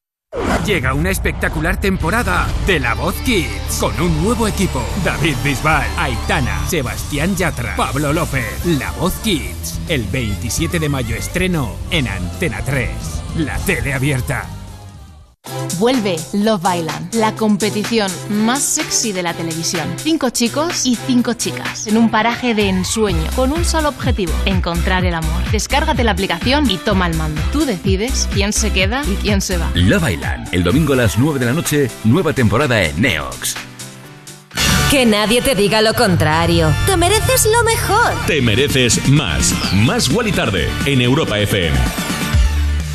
Llega una espectacular temporada de La Voz Kids con un nuevo equipo. David Bisbal, Aitana, Sebastián Yatra, Pablo López. La Voz Kids. El 27 de mayo estreno en Antena 3. La tele abierta. Vuelve Love Island, la competición más sexy de la televisión. Cinco chicos y cinco chicas en un paraje de ensueño con un solo objetivo, encontrar el amor. Descárgate la aplicación y toma el mando. Tú decides quién se queda y quién se va. Love Island, el domingo a las 9 de la noche, nueva temporada en Neox. Que nadie te diga lo contrario. Te mereces lo mejor. Te mereces más. Más Wally Tarde en Europa FM.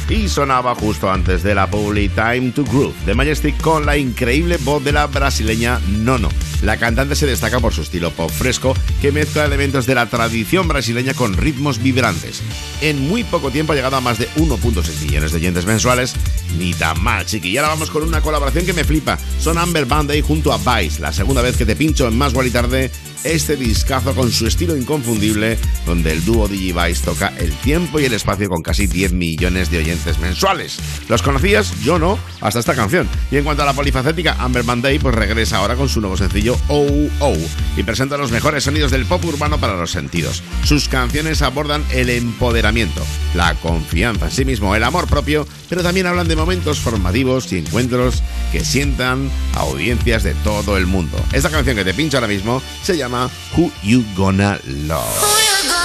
Y sonaba justo antes de la Publi Time to Groove de Majestic con la increíble voz de la brasileña Nono. La cantante se destaca por su estilo pop fresco que mezcla elementos de la tradición brasileña con ritmos vibrantes. En muy poco tiempo ha llegado a más de 1.6 millones de oyentes mensuales. Ni tan mal, chiqui. Y ahora vamos con una colaboración que me flipa. Son Amber Band y junto a Vice, la segunda vez que te pincho en Más y Tarde este discazo con su estilo inconfundible, donde el dúo Digivice toca el tiempo y el espacio con casi 10 millones de oyentes mensuales. ¿Los conocías? Yo no, hasta esta canción. Y en cuanto a la polifacética, Amber Monday pues regresa ahora con su nuevo sencillo Oh Oh y presenta los mejores sonidos del pop urbano para los sentidos. Sus canciones abordan el empoderamiento, la confianza en sí mismo, el amor propio, pero también hablan de momentos formativos y encuentros que sientan a audiencias de todo el mundo. Esta canción que te pincho ahora mismo se llama Who You Gonna Love.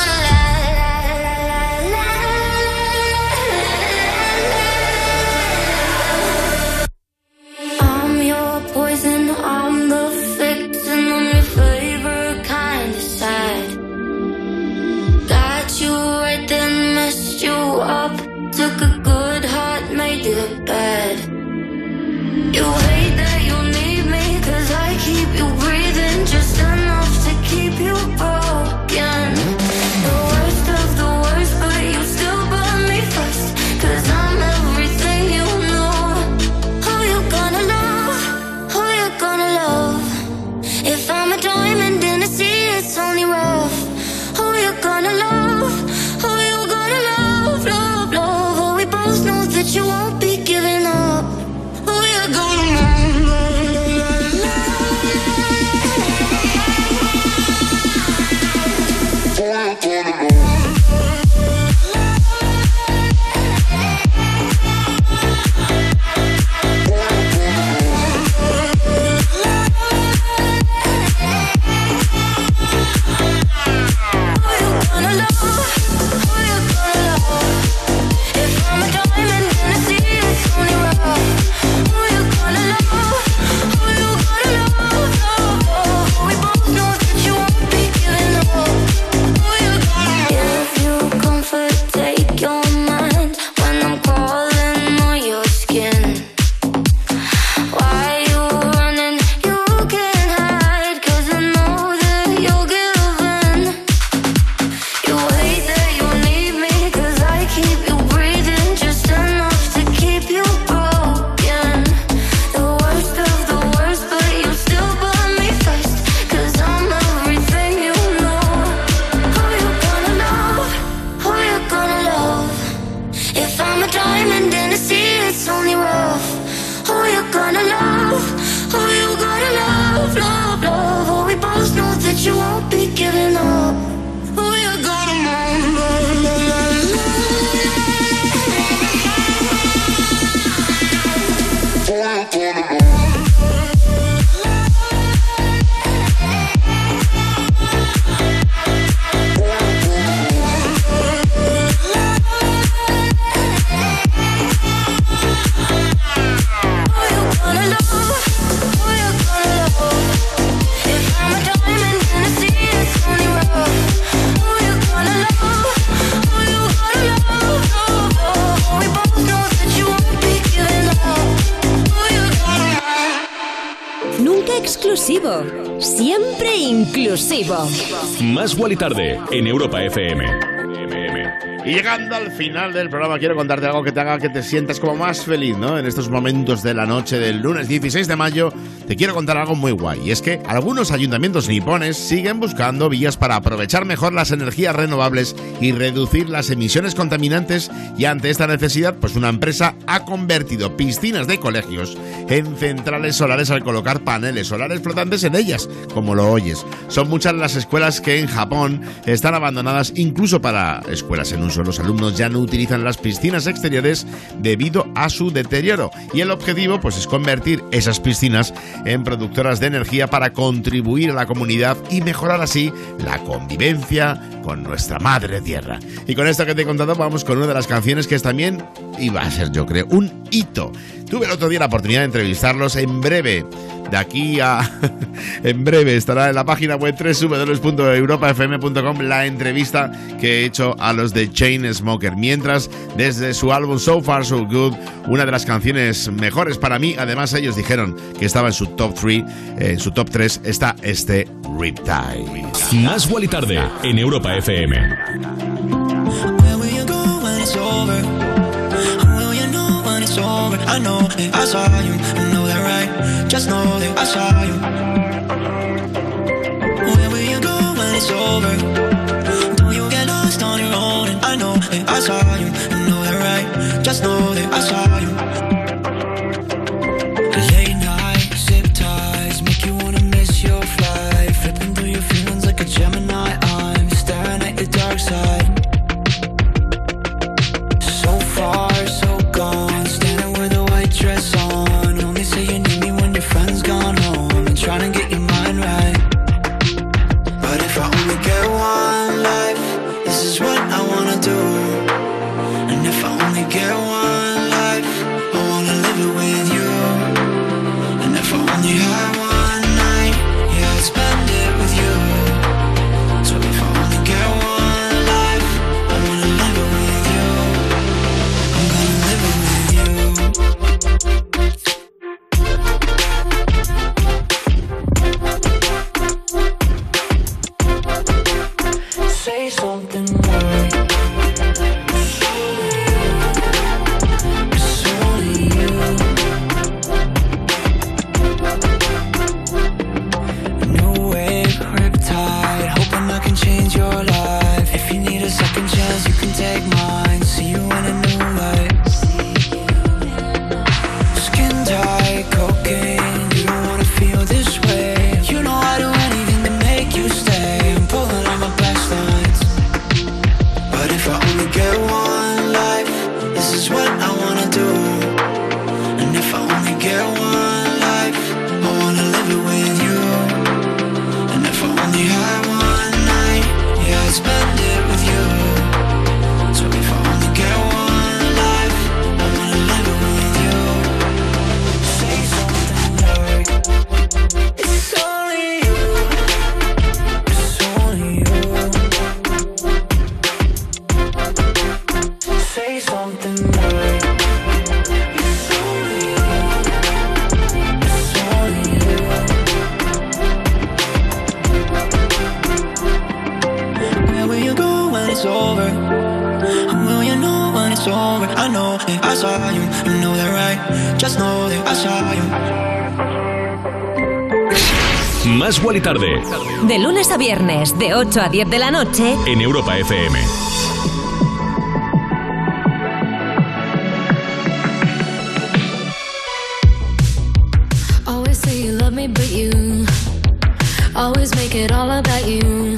Más Wally Tarde en Europa FM. Y llegando al final del programa, quiero contarte algo que te haga que te sientas como más feliz, ¿no? En estos momentos de la noche del lunes 16 de mayo, te quiero contar algo muy guay. Y es que algunos ayuntamientos nipones siguen buscando vías para aprovechar mejor las energías renovables y reducir las emisiones contaminantes. Y ante esta necesidad, pues una empresa ha convertido piscinas de colegios en centrales solares al colocar paneles solares flotantes en ellas, como lo oyes. Son muchas las escuelas que en Japón están abandonadas incluso para escuelas en uso. Los alumnos ya no utilizan las piscinas exteriores debido a su deterioro y el objetivo pues es convertir esas piscinas en productoras de energía para contribuir a la comunidad y mejorar así la convivencia con nuestra madre tierra. Y con esto que te he contado vamos con una de las canciones que es también iba a ser yo creo un hito. Tuve el otro día la oportunidad de entrevistarlos en breve de aquí a en breve estará en la página web www.europafm.com la entrevista que he hecho a los de Chain Smoker. Mientras, desde su álbum So Far So Good, una de las canciones mejores para mí, además ellos dijeron que estaba en su top 3, en su top 3 está este Riptide. Más y tarde en Europa FM. it's over. I know that I saw you, I know that right. Just know that I saw you. Where will you go when it's over? Don't you get lost on your own? And I know that I saw you, I know that right. Just know that I saw you. Más Gual y Tarde. De lunes a viernes, de 8 a 10 de la noche. En Europa FM. Always say you love me, but you always make it all about you.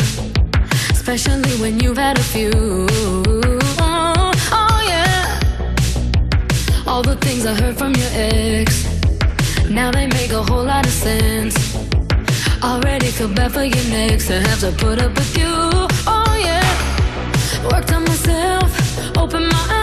Especially when you've had a few. Oh, oh yeah. All the things I heard from your ex. Now they make a whole lot of sense. Already feel bad for you next I have to put up with you. Oh yeah. Worked on myself, open my eyes.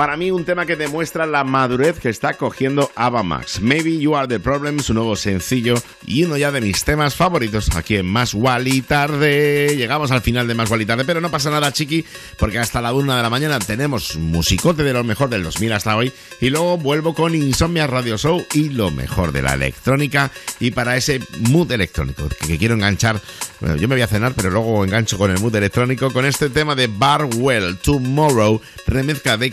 Para mí, un tema que demuestra la madurez que está cogiendo Ava Max. Maybe You Are the Problem, su nuevo sencillo y uno ya de mis temas favoritos aquí en Más Wally Tarde. Llegamos al final de Más Wally Tarde, pero no pasa nada, chiqui, porque hasta la una de la mañana tenemos musicote de lo mejor del 2000 hasta hoy y luego vuelvo con Insomnia Radio Show y lo mejor de la electrónica. Y para ese mood electrónico que, quiero enganchar, bueno, yo me voy a cenar, pero luego engancho con el mood electrónico con este tema de Barwell Tomorrow, remezcla de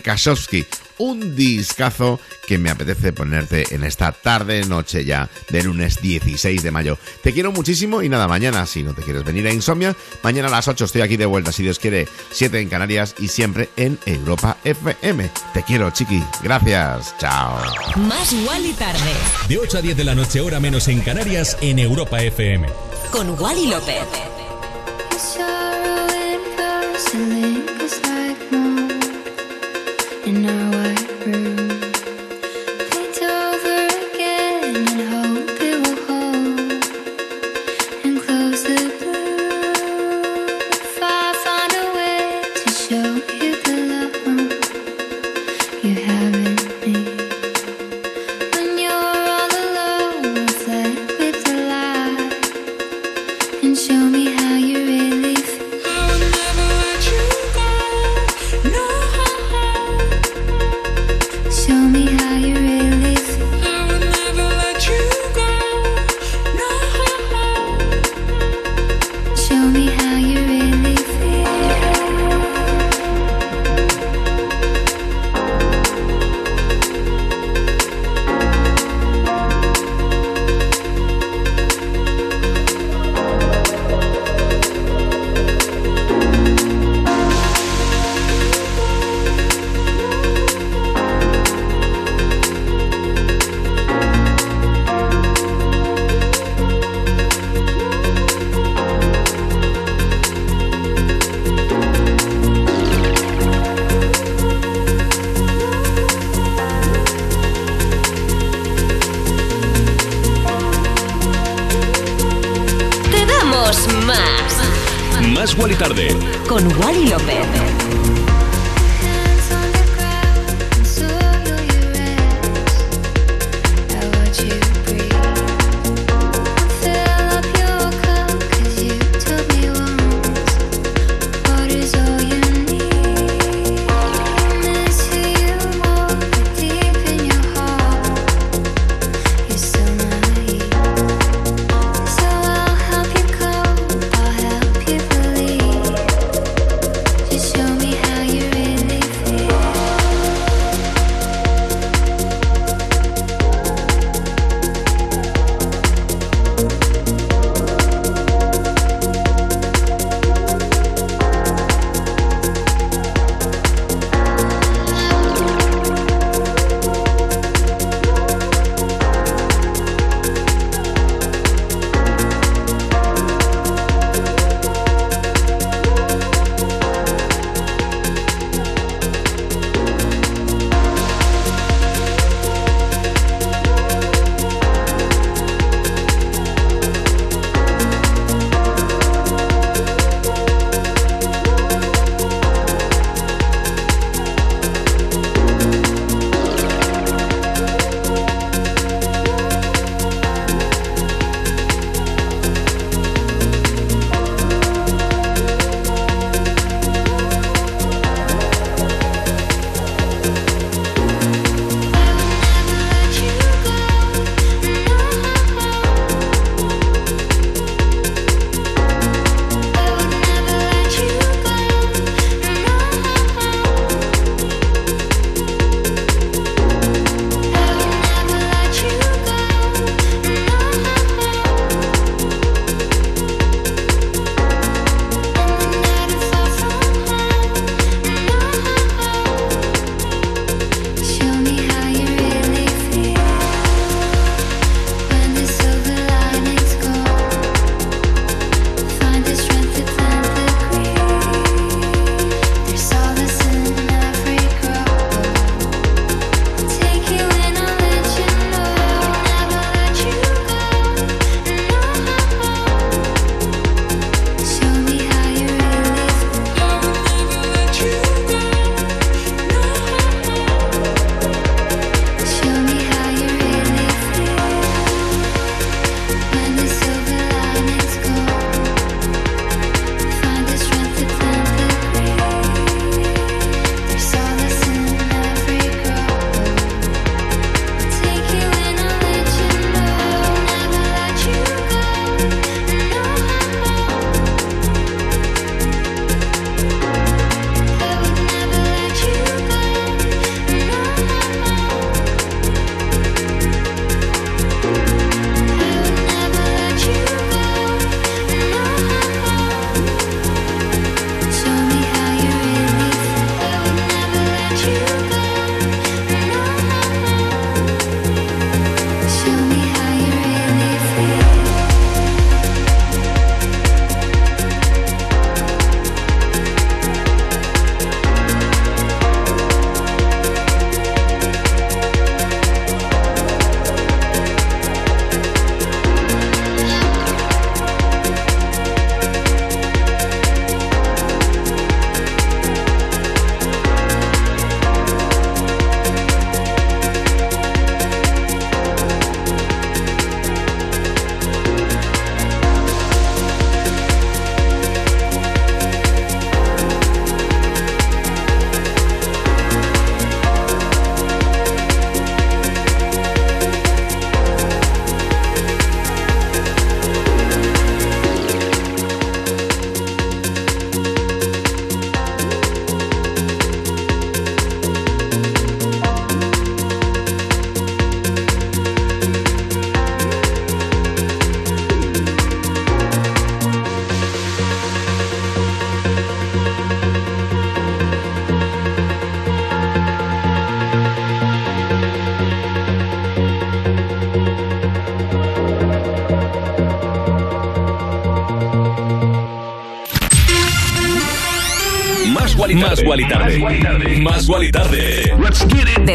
Un discazo que me apetece ponerte en esta tarde, noche ya, de lunes 16 de mayo. Te quiero muchísimo y nada, mañana, si no te quieres venir a Insomnia, mañana a las 8 estoy aquí de vuelta, si Dios quiere, 7 en Canarias y siempre en Europa FM. Te quiero, chiqui. Gracias. Chao. Más Wally tarde. De 8 a 10 de la noche, hora menos en Canarias, en Europa FM. Con Wally López.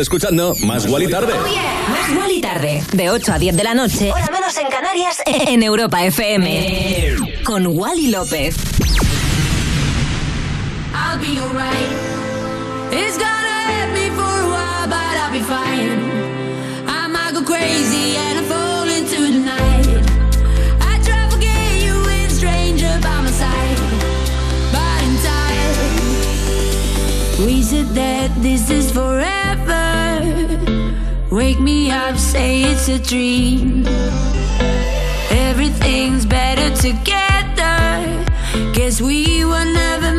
Escuchando Más Gual y Tarde. Oh yeah. Más Gual y Tarde. De 8 a 10 de la noche. Por Hora menos en Canarias. En Europa FM. Con Wally López. I'll be alright. It's gonna hit me for a while, but I'll be fine. I might go crazy and I fall into the night. I try to forget you with a stranger by my side. But in time, we said that this is forever. Wake me up, say it's a dream. Everything's better together. Guess we were never.